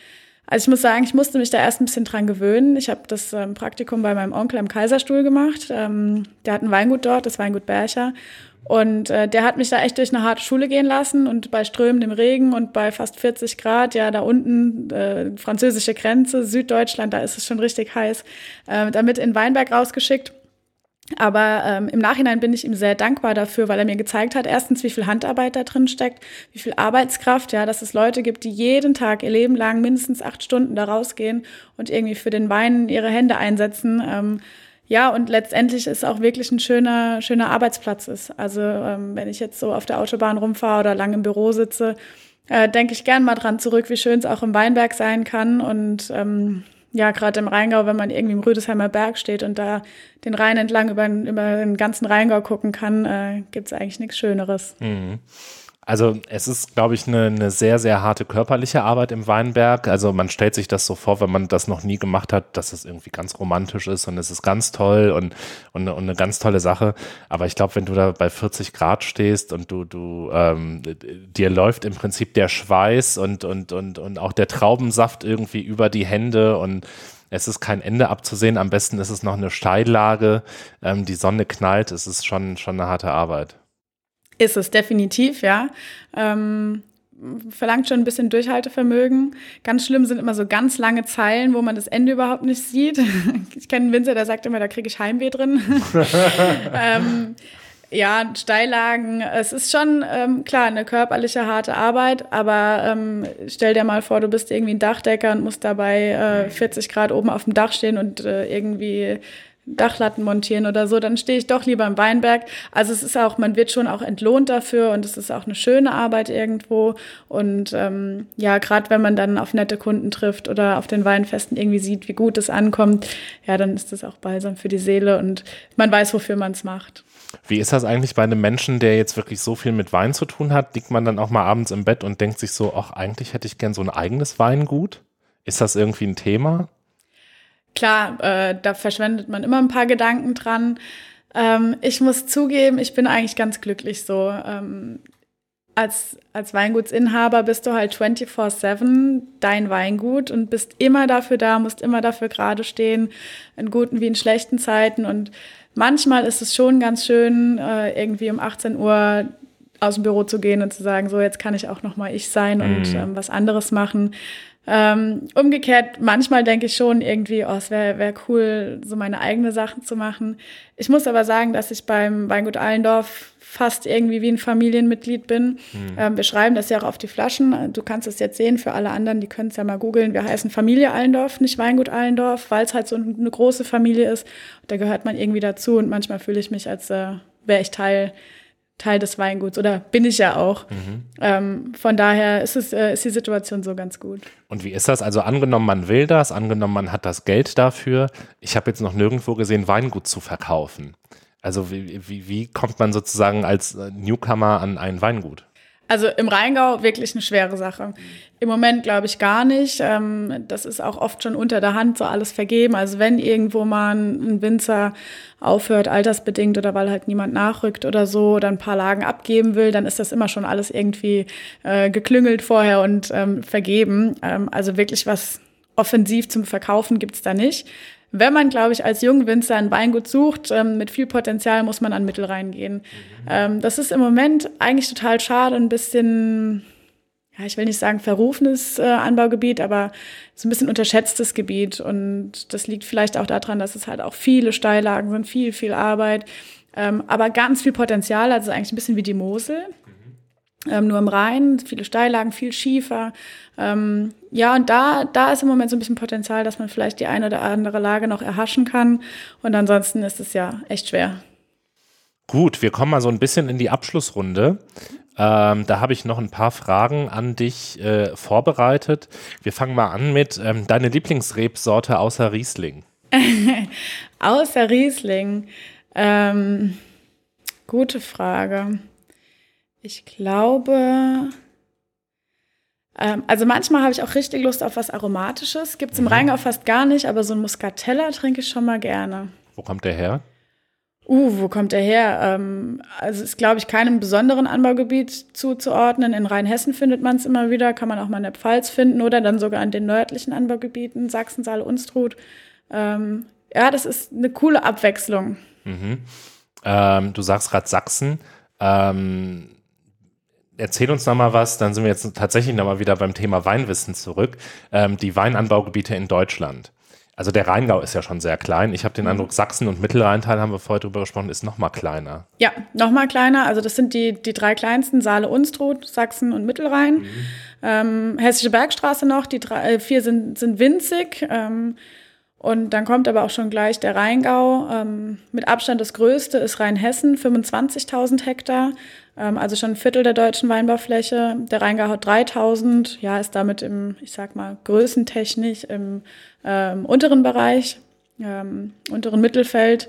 Also ich muss sagen, ich musste mich da erst ein bisschen dran gewöhnen. Ich habe das ähm, Praktikum bei meinem Onkel im Kaiserstuhl gemacht. Ähm, der hat ein Weingut dort, das Weingut Bercher. Und äh, der hat mich da echt durch eine harte Schule gehen lassen und bei strömendem Regen und bei fast 40 Grad, ja, da unten äh, französische Grenze, Süddeutschland, da ist es schon richtig heiß, äh, damit in Weinberg rausgeschickt. Aber ähm, im Nachhinein bin ich ihm sehr dankbar dafür, weil er mir gezeigt hat, erstens, wie viel Handarbeit da drin steckt, wie viel Arbeitskraft, ja, dass es Leute gibt, die jeden Tag ihr Leben lang mindestens acht Stunden da rausgehen und irgendwie für den Wein ihre Hände einsetzen. Ähm, ja, und letztendlich ist auch wirklich ein schöner, schöner Arbeitsplatz ist. Also ähm, wenn ich jetzt so auf der Autobahn rumfahre oder lang im Büro sitze, äh, denke ich gern mal dran zurück, wie schön es auch im Weinberg sein kann. Und ähm, ja, gerade im Rheingau, wenn man irgendwie im Rüdesheimer Berg steht und da den Rhein entlang über, über den ganzen Rheingau gucken kann, äh, gibt es eigentlich nichts Schöneres. Mhm. Also es ist, glaube ich, eine, eine sehr, sehr harte körperliche Arbeit im Weinberg. Also man stellt sich das so vor, wenn man das noch nie gemacht hat, dass es irgendwie ganz romantisch ist und es ist ganz toll und, und, und eine ganz tolle Sache. Aber ich glaube, wenn du da bei 40 Grad stehst und du, du ähm, dir läuft im Prinzip der Schweiß und, und, und, und auch der Traubensaft irgendwie über die Hände und es ist kein Ende abzusehen. Am besten ist es noch eine Steillage. Ähm, die Sonne knallt. Es ist schon, schon eine harte Arbeit. Ist es definitiv, ja. Ähm, verlangt schon ein bisschen Durchhaltevermögen. Ganz schlimm sind immer so ganz lange Zeilen, wo man das Ende überhaupt nicht sieht. Ich kenne einen Winzer, der sagt immer, da kriege ich Heimweh drin. ähm, ja, Steillagen, es ist schon ähm, klar eine körperliche harte Arbeit, aber ähm, stell dir mal vor, du bist irgendwie ein Dachdecker und musst dabei äh, 40 Grad oben auf dem Dach stehen und äh, irgendwie Dachlatten montieren oder so, dann stehe ich doch lieber im Weinberg. Also es ist auch, man wird schon auch entlohnt dafür und es ist auch eine schöne Arbeit irgendwo. Und ähm, ja, gerade wenn man dann auf nette Kunden trifft oder auf den Weinfesten irgendwie sieht, wie gut es ankommt, ja, dann ist das auch balsam für die Seele und man weiß, wofür man es macht. Wie ist das eigentlich bei einem Menschen, der jetzt wirklich so viel mit Wein zu tun hat? Liegt man dann auch mal abends im Bett und denkt sich so, ach, eigentlich hätte ich gern so ein eigenes Weingut? Ist das irgendwie ein Thema? Klar, äh, da verschwendet man immer ein paar Gedanken dran. Ähm, ich muss zugeben, ich bin eigentlich ganz glücklich so. Ähm, als, als Weingutsinhaber bist du halt 24-7 dein Weingut und bist immer dafür da, musst immer dafür gerade stehen, in guten wie in schlechten Zeiten. Und manchmal ist es schon ganz schön, äh, irgendwie um 18 Uhr aus dem Büro zu gehen und zu sagen, so jetzt kann ich auch noch mal ich sein und mhm. ähm, was anderes machen. Ähm, umgekehrt, manchmal denke ich schon irgendwie, oh, es wäre wär cool, so meine eigene Sachen zu machen. Ich muss aber sagen, dass ich beim Weingut Allendorf fast irgendwie wie ein Familienmitglied bin. Mhm. Ähm, wir schreiben das ja auch auf die Flaschen. Du kannst es jetzt sehen für alle anderen, die können es ja mal googeln. Wir heißen Familie Allendorf, nicht Weingut Allendorf, weil es halt so eine große Familie ist. Da gehört man irgendwie dazu und manchmal fühle ich mich, als äh, wäre ich Teil Teil des Weinguts oder bin ich ja auch. Mhm. Ähm, von daher ist, es, äh, ist die Situation so ganz gut. Und wie ist das? Also angenommen, man will das, angenommen, man hat das Geld dafür. Ich habe jetzt noch nirgendwo gesehen, Weingut zu verkaufen. Also wie, wie, wie kommt man sozusagen als Newcomer an ein Weingut? Also im Rheingau wirklich eine schwere Sache. Im Moment glaube ich gar nicht. Ähm, das ist auch oft schon unter der Hand so alles vergeben. Also wenn irgendwo mal ein Winzer aufhört, altersbedingt oder weil halt niemand nachrückt oder so oder ein paar Lagen abgeben will, dann ist das immer schon alles irgendwie äh, geklüngelt vorher und ähm, vergeben. Ähm, also wirklich was offensiv zum Verkaufen gibt's da nicht. Wenn man, glaube ich, als Jungwinzer ein Weingut sucht, ähm, mit viel Potenzial muss man an Mittel reingehen. Mhm. Ähm, das ist im Moment eigentlich total schade, ein bisschen, ja, ich will nicht sagen verrufenes äh, Anbaugebiet, aber so ein bisschen unterschätztes Gebiet. Und das liegt vielleicht auch daran, dass es halt auch viele Steillagen sind, viel, viel Arbeit, ähm, aber ganz viel Potenzial, also eigentlich ein bisschen wie die Mosel ähm, nur im Rhein, viele Steillagen, viel Schiefer. Ähm, ja, und da, da ist im Moment so ein bisschen Potenzial, dass man vielleicht die eine oder andere Lage noch erhaschen kann. Und ansonsten ist es ja echt schwer. Gut, wir kommen mal so ein bisschen in die Abschlussrunde. Ähm, da habe ich noch ein paar Fragen an dich äh, vorbereitet. Wir fangen mal an mit ähm, deine Lieblingsrebsorte außer Riesling. außer Riesling. Ähm, gute Frage. Ich glaube, ähm, also manchmal habe ich auch richtig Lust auf was Aromatisches. Gibt es im mhm. Rheingau fast gar nicht, aber so ein Muscatella trinke ich schon mal gerne. Wo kommt der her? Uh, wo kommt der her? Ähm, also ist, glaube ich, keinem besonderen Anbaugebiet zuzuordnen. In Rheinhessen findet man es immer wieder, kann man auch mal in der Pfalz finden oder dann sogar in den nördlichen Anbaugebieten, Sachsen, Saale, Unstrut. Ähm, ja, das ist eine coole Abwechslung. Mhm. Ähm, du sagst gerade Sachsen. Ähm, erzähl uns noch mal was, dann sind wir jetzt tatsächlich noch mal wieder beim Thema Weinwissen zurück. Ähm, die Weinanbaugebiete in Deutschland. Also der Rheingau ist ja schon sehr klein. Ich habe den mhm. Eindruck, Sachsen und Mittelrheintal, haben wir vorher drüber gesprochen, ist noch mal kleiner. Ja, noch mal kleiner. Also das sind die, die drei kleinsten, Saale, Unstrut, Sachsen und Mittelrhein. Mhm. Ähm, Hessische Bergstraße noch, die drei, äh, vier sind, sind winzig. Ähm, und dann kommt aber auch schon gleich der Rheingau. Ähm, mit Abstand das größte ist Rheinhessen, 25.000 Hektar. Ähm, also schon ein Viertel der deutschen Weinbaufläche. Der Rheingau hat 3000, ja, ist damit im, ich sag mal, größentechnisch im ähm, unteren Bereich, ähm, unteren Mittelfeld.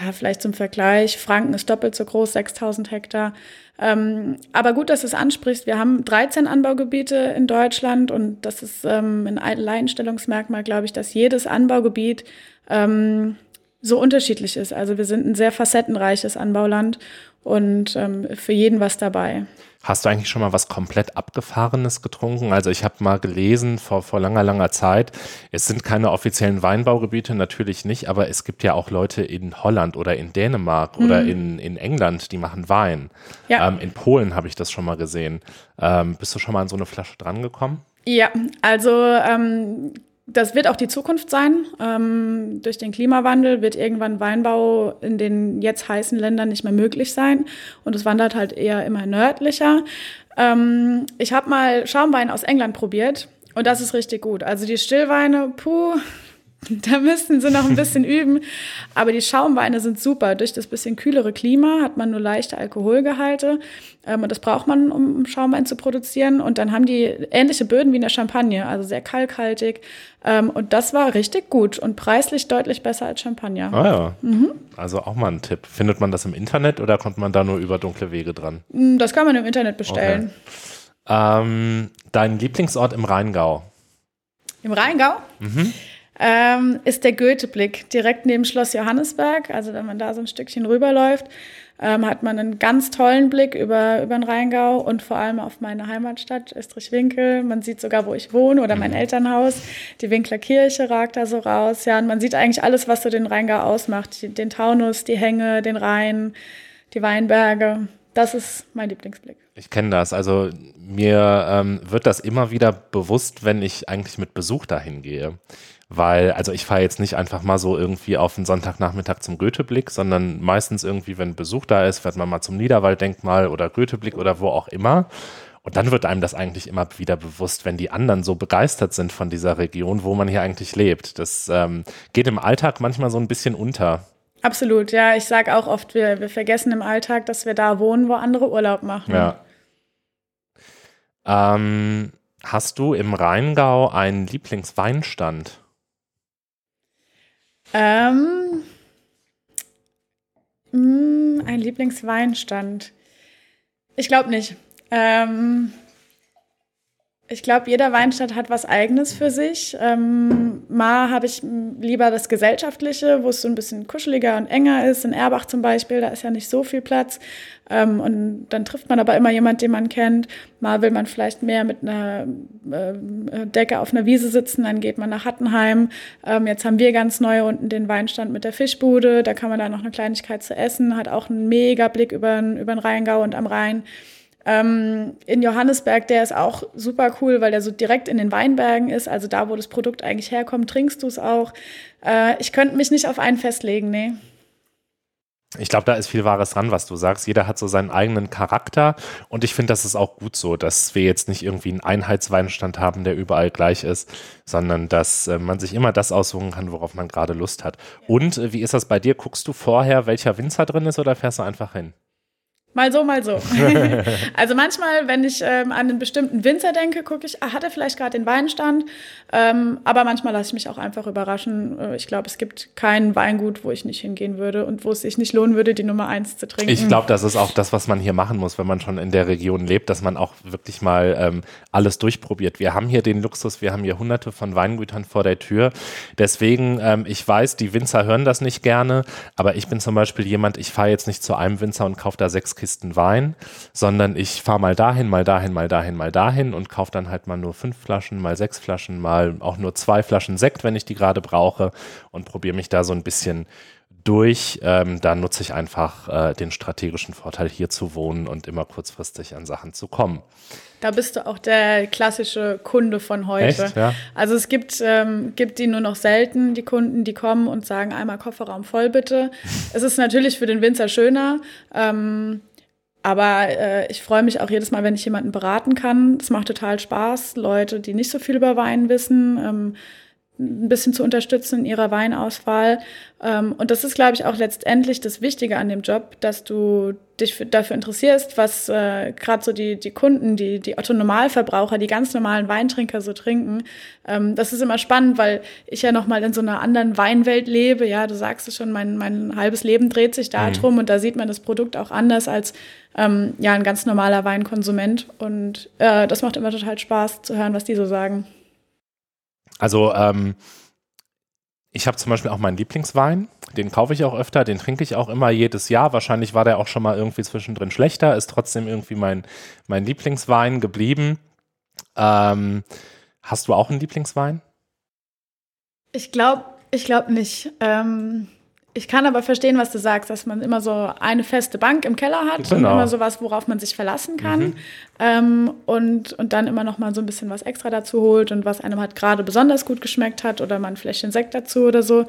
Ja, vielleicht zum Vergleich, Franken ist doppelt so groß, 6000 Hektar. Ähm, aber gut, dass du es ansprichst. Wir haben 13 Anbaugebiete in Deutschland und das ist ähm, ein Alleinstellungsmerkmal, glaube ich, dass jedes Anbaugebiet ähm, so unterschiedlich ist. Also wir sind ein sehr facettenreiches Anbauland und ähm, für jeden was dabei. Hast du eigentlich schon mal was komplett Abgefahrenes getrunken? Also ich habe mal gelesen vor, vor langer, langer Zeit, es sind keine offiziellen Weinbaugebiete, natürlich nicht, aber es gibt ja auch Leute in Holland oder in Dänemark mhm. oder in, in England, die machen Wein. Ja. Ähm, in Polen habe ich das schon mal gesehen. Ähm, bist du schon mal an so eine Flasche drangekommen? Ja, also ähm, das wird auch die Zukunft sein. Ähm, durch den Klimawandel wird irgendwann Weinbau in den jetzt heißen Ländern nicht mehr möglich sein. Und es wandert halt eher immer nördlicher. Ähm, ich habe mal Schaumwein aus England probiert. Und das ist richtig gut. Also die Stillweine, puh, Da müssten sie noch ein bisschen üben. Aber die Schaumweine sind super. Durch das bisschen kühlere Klima hat man nur leichte Alkoholgehalte. Ähm, und das braucht man, um Schaumwein zu produzieren. Und dann haben die ähnliche Böden wie in der Champagne, also sehr kalkhaltig. Ähm, und das war richtig gut und preislich deutlich besser als Champagner. Ah ja. Mhm. Also auch mal ein Tipp. Findet man das im Internet oder kommt man da nur über dunkle Wege dran? Mm, das kann man im Internet bestellen. Okay. Ähm, dein Lieblingsort im Rheingau? Im Rheingau? Mhm ähm, ist der Goetheblick direkt neben Schloss Johannesberg. Also wenn man da so ein Stückchen rüberläuft, ähm, hat man einen ganz tollen Blick über, über den Rheingau und vor allem auf meine Heimatstadt Österreich-Winkel. Man sieht sogar, wo ich wohne oder mein mhm. Elternhaus. Die Winkler Kirche ragt da so raus. Ja, und man sieht eigentlich alles, was so den Rheingau ausmacht. Den Taunus, die Hänge, den Rhein, die Weinberge. Das ist mein Lieblingsblick. Ich kenne das. Also mir ähm, wird das immer wieder bewusst, wenn ich eigentlich mit Besuch dahin gehe weil, also ich fahre jetzt nicht einfach mal so irgendwie auf einen Sonntagnachmittag zum Goetheblick, sondern meistens irgendwie, wenn Besuch da ist, fährt man mal zum Niederwalddenkmal oder Goetheblick oder wo auch immer. Und dann wird einem das eigentlich immer wieder bewusst, wenn die anderen so begeistert sind von dieser Region, wo man hier eigentlich lebt. Das ähm, geht im Alltag manchmal so ein bisschen unter. Absolut, ja. Ich sage auch oft, wir, wir vergessen im Alltag, dass wir da wohnen, wo andere Urlaub machen. Ja. Ähm, hast du im Rheingau einen Lieblingsweinstand? Ähm, mh, hm, ein Lieblingsweinstand. Ich glaube nicht. Ähm, ich glaube, jeder Weinstand hat was Eigenes für sich. Ähm, mal habe ich lieber das Gesellschaftliche, wo es so ein bisschen kuscheliger und enger ist. In Erbach zum Beispiel, da ist ja nicht so viel Platz. Ähm, und dann trifft man aber immer jemanden, den man kennt. Mal will man vielleicht mehr mit einer äh, Decke auf einer Wiese sitzen, dann geht man nach Hattenheim. Ähm, jetzt haben wir ganz neu unten den Weinstand mit der Fischbude. Da kann man da noch eine Kleinigkeit zu essen, hat auch einen mega Blick über, über den Rheingau und am Rhein. Ähm, in Johannesberg, der ist auch super cool, weil der so direkt in den Weinbergen ist. Also da, wo das Produkt eigentlich herkommt, trinkst du es auch. Äh, ich könnte mich nicht auf einen festlegen, nee. Ich glaube, da ist viel Wahres dran, was du sagst. Jeder hat so seinen eigenen Charakter und ich finde, das ist auch gut so, dass wir jetzt nicht irgendwie einen Einheitsweinstand haben, der überall gleich ist, sondern dass äh, man sich immer das aussuchen kann, worauf man gerade Lust hat. Und äh, wie ist das bei dir? Guckst du vorher, welcher Winzer drin ist oder fährst du einfach hin? Mal so, mal so. also manchmal, wenn ich ähm, an einen bestimmten Winzer denke, gucke ich, ah, hat er vielleicht gerade den Weinstand? Ähm, aber manchmal lasse ich mich auch einfach überraschen. Äh, ich glaube, es gibt kein Weingut, wo ich nicht hingehen würde und wo es sich nicht lohnen würde, die Nummer eins zu trinken. Ich glaube, das ist auch das, was man hier machen muss, wenn man schon in der Region lebt, dass man auch wirklich mal ähm, alles durchprobiert. Wir haben hier den Luxus, wir haben hier hunderte von Weingütern vor der Tür. Deswegen, ähm, ich weiß, die Winzer hören das nicht gerne, aber ich bin zum Beispiel jemand, ich fahre jetzt nicht zu einem Winzer und kaufe da sechs Kisten Wein, sondern ich fahre mal dahin, mal dahin, mal dahin, mal dahin und kaufe dann halt mal nur fünf Flaschen, mal sechs Flaschen, mal auch nur zwei Flaschen Sekt, wenn ich die gerade brauche und probiere mich da so ein bisschen durch. Ähm, da nutze ich einfach äh, den strategischen Vorteil, hier zu wohnen und immer kurzfristig an Sachen zu kommen. Da bist du auch der klassische Kunde von heute. Echt? Ja? Also es gibt, ähm, gibt die nur noch selten, die Kunden, die kommen und sagen, einmal Kofferraum voll bitte. es ist natürlich für den Winzer schöner. Ähm, aber äh, ich freue mich auch jedes Mal, wenn ich jemanden beraten kann. Es macht total Spaß. Leute, die nicht so viel über Wein wissen, ähm, ein bisschen zu unterstützen in ihrer Weinauswahl. Ähm, und das ist, glaube ich, auch letztendlich das Wichtige an dem Job, dass du dich für, dafür interessierst, was äh, gerade so die, die Kunden, die, die Otto-Normalverbraucher, die ganz normalen Weintrinker so trinken. Ähm, das ist immer spannend, weil ich ja nochmal in so einer anderen Weinwelt lebe. Ja, du sagst es schon, mein, mein halbes Leben dreht sich da mhm. drum und da sieht man das Produkt auch anders als ähm, ja, ein ganz normaler Weinkonsument. Und äh, das macht immer total Spaß zu hören, was die so sagen. Also ähm, ich habe zum Beispiel auch meinen Lieblingswein, den kaufe ich auch öfter, den trinke ich auch immer jedes Jahr. Wahrscheinlich war der auch schon mal irgendwie zwischendrin schlechter, ist trotzdem irgendwie mein, mein Lieblingswein geblieben. Ähm, hast du auch einen Lieblingswein? Ich glaube, ich glaube nicht. Ähm, ich kann aber verstehen, was du sagst, dass man immer so eine feste Bank im Keller hat genau. und immer so was, worauf man sich verlassen kann. Mhm. Ähm, und, und dann immer noch mal so ein bisschen was extra dazu holt und was einem halt gerade besonders gut geschmeckt hat oder mal ein Fläschchen Sekt dazu oder so.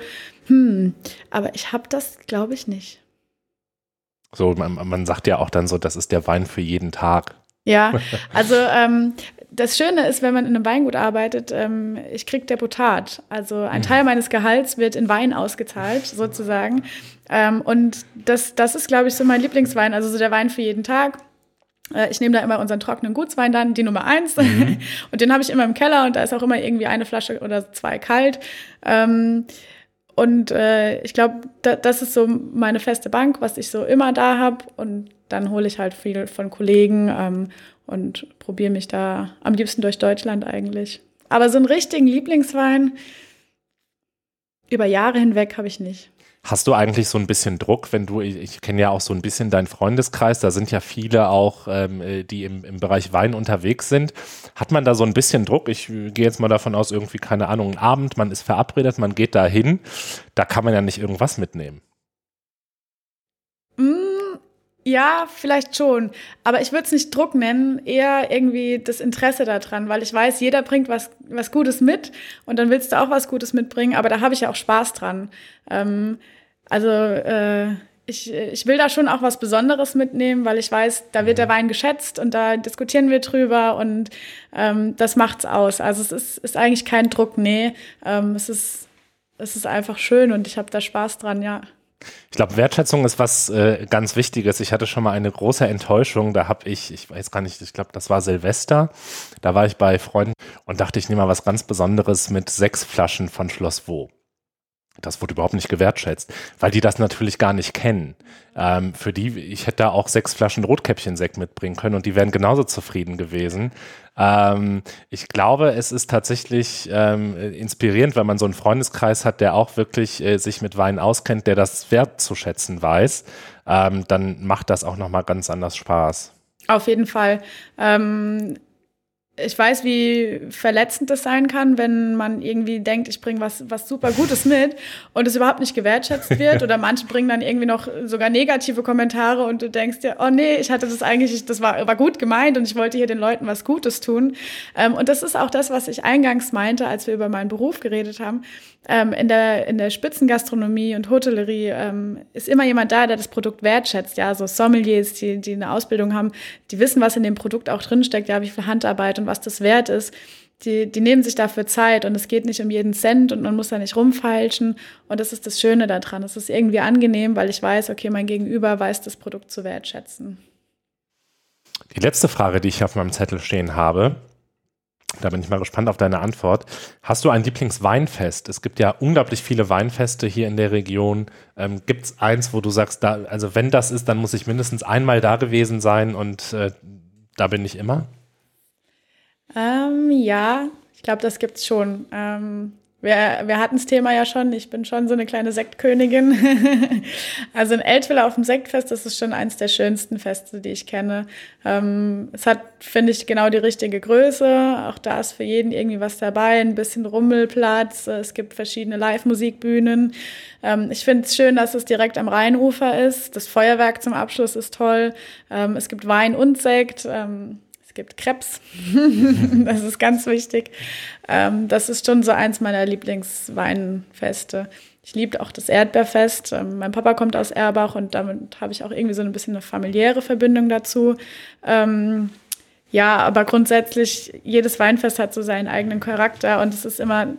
Hm, aber ich habe das, glaube ich, nicht. So, man, man sagt ja auch dann so, das ist der Wein für jeden Tag. Ja, also ähm, das Schöne ist, wenn man in einem Weingut arbeitet, ähm, ich kriege Deputat. Also ein mhm. Teil meines Gehalts wird in Wein ausgezahlt, sozusagen. Ähm, und das, das ist, glaube ich, so mein Lieblingswein. Also so der Wein für jeden Tag. Äh, ich nehme da immer unseren trockenen Gutswein dann, die Nummer eins. Mhm. und den habe ich immer im Keller und da ist auch immer irgendwie eine Flasche oder zwei kalt. Ähm, und äh, ich glaube, da, das ist so meine feste Bank, was ich so immer da habe. Und dann hole ich halt viel von Kollegen ähm, und probiere mich da am liebsten durch Deutschland eigentlich. Aber so einen richtigen Lieblingswein über Jahre hinweg habe ich nicht. Hast du eigentlich so ein bisschen Druck, wenn du, ich kenne ja auch so ein bisschen deinen Freundeskreis, da sind ja viele auch, ähm, äh, die im, im Bereich Wein unterwegs sind. Hat man da so ein bisschen Druck? Ich gehe jetzt mal davon aus, irgendwie, keine Ahnung, ein Abend, man ist verabredet, man geht da hin, da kann man ja nicht irgendwas mitnehmen. Ja, vielleicht schon. Aber ich würde es nicht Druck nennen, eher irgendwie das Interesse daran, weil ich weiß, jeder bringt was, was Gutes mit und dann willst du auch was Gutes mitbringen, aber da habe ich ja auch Spaß dran. Ähm, also äh, ich, ich will da schon auch was Besonderes mitnehmen, weil ich weiß, da wird der Wein geschätzt und da diskutieren wir drüber und ähm, das macht's aus. Also es ist, ist eigentlich kein Druck, nee. Ähm, es, ist, es ist einfach schön und ich habe da Spaß dran, ja. Ich glaube, Wertschätzung ist was äh, ganz Wichtiges. Ich hatte schon mal eine große Enttäuschung. Da habe ich, ich weiß gar nicht, ich glaube, das war Silvester. Da war ich bei Freunden und dachte, ich nehme mal was ganz Besonderes mit sechs Flaschen von Schloss Wo. Das wurde überhaupt nicht gewertschätzt, weil die das natürlich gar nicht kennen. Ähm, für die, ich hätte da auch sechs Flaschen Rotkäppchensekt mitbringen können und die wären genauso zufrieden gewesen. Ähm, ich glaube, es ist tatsächlich ähm, inspirierend, wenn man so einen Freundeskreis hat, der auch wirklich äh, sich mit Wein auskennt, der das wertzuschätzen weiß. Ähm, dann macht das auch nochmal ganz anders Spaß. Auf jeden Fall. Ähm, ich weiß, wie verletzend das sein kann, wenn man irgendwie denkt, ich bringe was, was super Gutes mit und es überhaupt nicht gewertschätzt wird. Oder manche bringen dann irgendwie noch sogar negative Kommentare und du denkst dir, oh nee, ich hatte das eigentlich, das war, war gut gemeint und ich wollte hier den Leuten was Gutes tun. Ähm, und das ist auch das, was ich eingangs meinte, als wir über meinen Beruf geredet haben. Ähm, in, der, in der Spitzengastronomie und Hotellerie ähm, ist immer jemand da, der das Produkt wertschätzt. Ja, so Sommeliers, die, die eine Ausbildung haben, die wissen, was in dem Produkt auch drinsteckt, ja, wie viel Handarbeit und was das wert ist. Die, die nehmen sich dafür Zeit und es geht nicht um jeden Cent und man muss da nicht rumfeilschen. Und das ist das Schöne daran. Es ist irgendwie angenehm, weil ich weiß, okay, mein Gegenüber weiß das Produkt zu wertschätzen. Die letzte Frage, die ich auf meinem Zettel stehen habe, da bin ich mal gespannt auf deine Antwort. Hast du ein Lieblingsweinfest? Es gibt ja unglaublich viele Weinfeste hier in der Region. Ähm, gibt es eins, wo du sagst, da, also wenn das ist, dann muss ich mindestens einmal da gewesen sein und äh, da bin ich immer? Ähm, ja, ich glaube, das gibt's schon. Ähm, wir, wir hatten das Thema ja schon. Ich bin schon so eine kleine Sektkönigin. also in Eltville auf dem Sektfest, das ist schon eins der schönsten Feste, die ich kenne. Ähm, es hat, finde ich, genau die richtige Größe. Auch da ist für jeden irgendwie was dabei. Ein bisschen Rummelplatz. Es gibt verschiedene Live-Musikbühnen. Ähm, ich finde es schön, dass es direkt am Rheinufer ist. Das Feuerwerk zum Abschluss ist toll. Ähm, es gibt Wein und Sekt. Es gibt Krebs. das ist ganz wichtig. Ähm, das ist schon so eins meiner Lieblingsweinfeste. Ich liebe auch das Erdbeerfest. Ähm, mein Papa kommt aus Erbach und damit habe ich auch irgendwie so ein bisschen eine familiäre Verbindung dazu. Ähm, ja, aber grundsätzlich, jedes Weinfest hat so seinen eigenen Charakter und es ist immer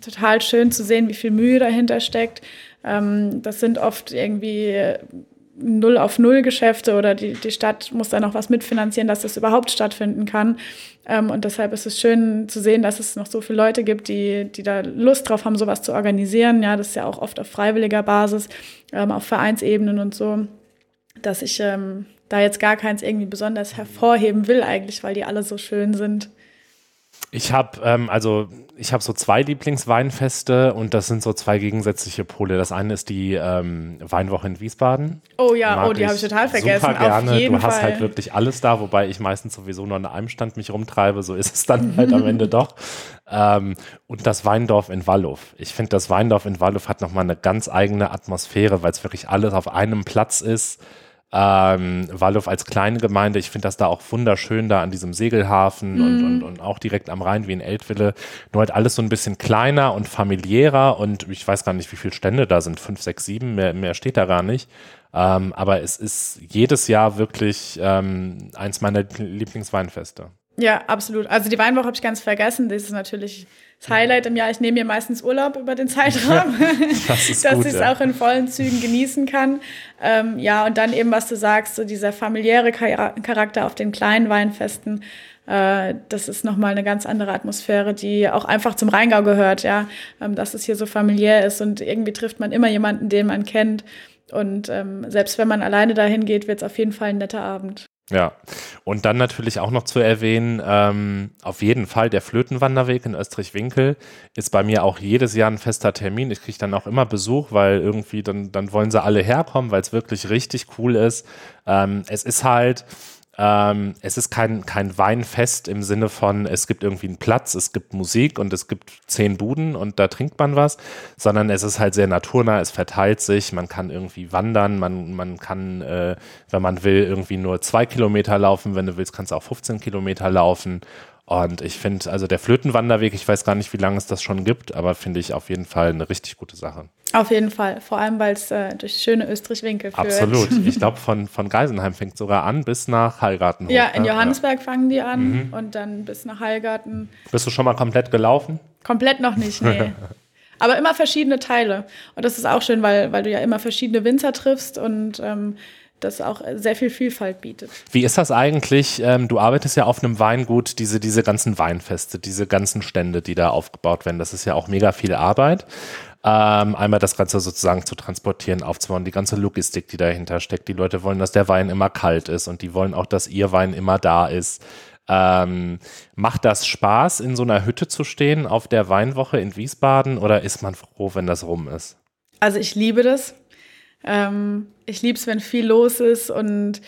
total schön zu sehen, wie viel Mühe dahinter steckt. Ähm, das sind oft irgendwie Null auf Null Geschäfte oder die, die Stadt muss da noch was mitfinanzieren, dass das überhaupt stattfinden kann. Ähm, und deshalb ist es schön zu sehen, dass es noch so viele Leute gibt, die, die da Lust drauf haben, sowas zu organisieren. Ja, das ist ja auch oft auf freiwilliger Basis, ähm, auf Vereinsebenen und so, dass ich ähm, da jetzt gar keins irgendwie besonders hervorheben will eigentlich, weil die alle so schön sind. Ich habe ähm, also ich habe so zwei Lieblingsweinfeste und das sind so zwei gegensätzliche Pole. Das eine ist die ähm, Weinwoche in Wiesbaden. Oh ja, Mag oh, die habe ich total vergessen. Super gerne. Auf jeden du hast halt wirklich alles da, wobei ich meistens sowieso nur an einem Stand mich rumtreibe. So ist es dann halt am Ende doch. Ähm, und das Weindorf in Wallow. Ich finde, das Weindorf in Wallow hat nochmal eine ganz eigene Atmosphäre, weil es wirklich alles auf einem Platz ist ähm, Wallow als kleine Gemeinde, ich finde das da auch wunderschön, da an diesem Segelhafen mhm. und, und, und auch direkt am Rhein wie in Eltville. Nur halt alles so ein bisschen kleiner und familiärer und ich weiß gar nicht, wie viele Stände da sind, fünf, sechs, sieben, mehr, mehr steht da gar nicht. Ähm, aber es ist jedes Jahr wirklich ähm, eins meiner Lieblingsweinfeste. Ja, absolut. Also die Weinwoche habe ich ganz vergessen. Das ist natürlich das Highlight im Jahr. Ich nehme mir meistens Urlaub über den Zeitraum, das dass ich es ja. auch in vollen Zügen genießen kann. Ähm, ja, und dann eben, was du sagst, so dieser familiäre Charakter auf den kleinen Weinfesten. Äh, das ist nochmal eine ganz andere Atmosphäre, die auch einfach zum Rheingau gehört, ja. Ähm, dass es hier so familiär ist und irgendwie trifft man immer jemanden, den man kennt. Und ähm, selbst wenn man alleine dahin geht, wird es auf jeden Fall ein netter Abend. Ja, und dann natürlich auch noch zu erwähnen, ähm, auf jeden Fall der Flötenwanderweg in Österreich-Winkel ist bei mir auch jedes Jahr ein fester Termin. Ich kriege dann auch immer Besuch, weil irgendwie dann, dann wollen sie alle herkommen, weil es wirklich richtig cool ist. Ähm, es ist halt, ähm, es ist kein, kein Weinfest im Sinne von, es gibt irgendwie einen Platz, es gibt Musik und es gibt zehn Buden und da trinkt man was, sondern es ist halt sehr naturnah, es verteilt sich, man kann irgendwie wandern, man, man kann, äh, wenn man will, irgendwie nur zwei Kilometer laufen, wenn du willst, kannst du auch 15 Kilometer laufen und ich finde, also der Flötenwanderweg, ich weiß gar nicht, wie lange es das schon gibt, aber finde ich auf jeden Fall eine richtig gute Sache. Auf jeden Fall, vor allem, weil es äh, durch schöne Österreich-Winkel führt. Absolut. Ich glaube, von, von Geisenheim fängt sogar an bis nach Heilgarten. Ja, in Johannesberg ja. fangen die an mhm. und dann bis nach Heilgarten. Bist du schon mal komplett gelaufen? Komplett noch nicht, nee. Aber immer verschiedene Teile. Und das ist auch schön, weil, weil du ja immer verschiedene Winzer triffst und ähm, das auch sehr viel Vielfalt bietet. Wie ist das eigentlich? Ähm, du arbeitest ja auf einem Weingut, diese, diese ganzen Weinfeste, diese ganzen Stände, die da aufgebaut werden. Das ist ja auch mega viel Arbeit. Ähm, einmal das Ganze sozusagen zu transportieren, aufzubauen, die ganze Logistik, die dahinter steckt. Die Leute wollen, dass der Wein immer kalt ist und die wollen auch, dass ihr Wein immer da ist. Ähm, macht das Spaß, in so einer Hütte zu stehen auf der Weinwoche in Wiesbaden oder ist man froh, wenn das rum ist? Also ich liebe das. Ähm, ich liebe es, wenn viel los ist und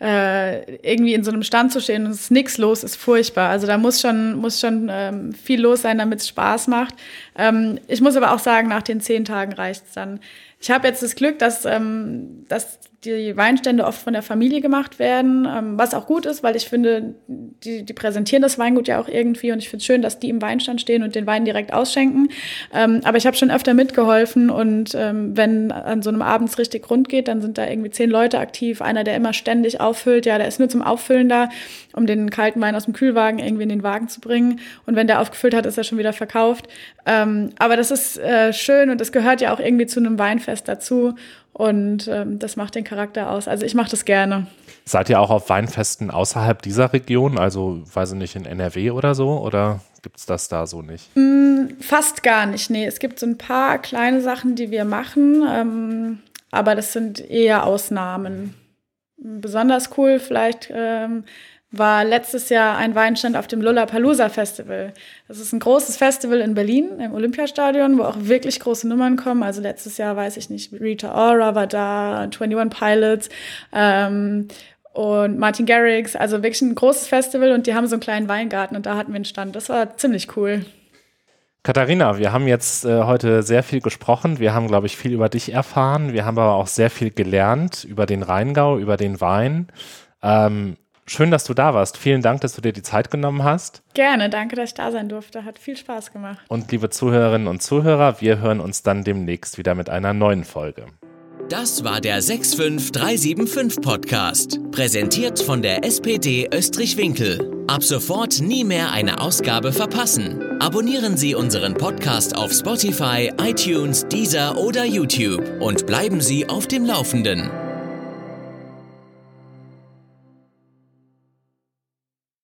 äh, irgendwie in so einem Stand zu stehen und es ist nichts los, ist furchtbar. Also da muss schon, muss schon ähm, viel los sein, damit es Spaß macht. Ähm, ich muss aber auch sagen, nach den zehn Tagen reicht es dann. Ich habe jetzt das Glück, dass, ähm, dass die Weinstände oft von der Familie gemacht werden, ähm, was auch gut ist, weil ich finde, die, die präsentieren das Weingut ja auch irgendwie und ich finde es schön, dass die im Weinstand stehen und den Wein direkt ausschenken. Ähm, aber ich habe schon öfter mitgeholfen und ähm, wenn an so einem Abend es richtig rund geht, dann sind da irgendwie zehn Leute aktiv, einer, der immer ständig auffüllt, ja, der ist nur zum Auffüllen da, um den kalten Wein aus dem Kühlwagen irgendwie in den Wagen zu bringen und wenn der aufgefüllt hat, ist er schon wieder verkauft. Ähm, aber das ist äh, schön und es gehört ja auch irgendwie zu einem Weinfest dazu und ähm, das macht den Charakter aus. Also ich mache das gerne. Seid ihr auch auf Weinfesten außerhalb dieser Region, also weiß ich nicht, in NRW oder so? Oder gibt es das da so nicht? Mm, fast gar nicht. Nee, es gibt so ein paar kleine Sachen, die wir machen, ähm, aber das sind eher Ausnahmen. Besonders cool vielleicht ähm, war letztes Jahr ein Weinstand auf dem Lollapalooza Festival. Das ist ein großes Festival in Berlin im Olympiastadion, wo auch wirklich große Nummern kommen. Also letztes Jahr weiß ich nicht, Rita Ora war da, 21 Pilots ähm, und Martin Garrix. Also wirklich ein großes Festival und die haben so einen kleinen Weingarten und da hatten wir einen Stand. Das war ziemlich cool. Katharina, wir haben jetzt äh, heute sehr viel gesprochen. Wir haben, glaube ich, viel über dich erfahren. Wir haben aber auch sehr viel gelernt über den Rheingau, über den Wein. Ähm, Schön, dass du da warst. Vielen Dank, dass du dir die Zeit genommen hast. Gerne, danke, dass ich da sein durfte. Hat viel Spaß gemacht. Und liebe Zuhörerinnen und Zuhörer, wir hören uns dann demnächst wieder mit einer neuen Folge. Das war der 65375 Podcast, präsentiert von der SPD Österreich-Winkel. Ab sofort nie mehr eine Ausgabe verpassen. Abonnieren Sie unseren Podcast auf Spotify, iTunes, Deezer oder YouTube und bleiben Sie auf dem Laufenden.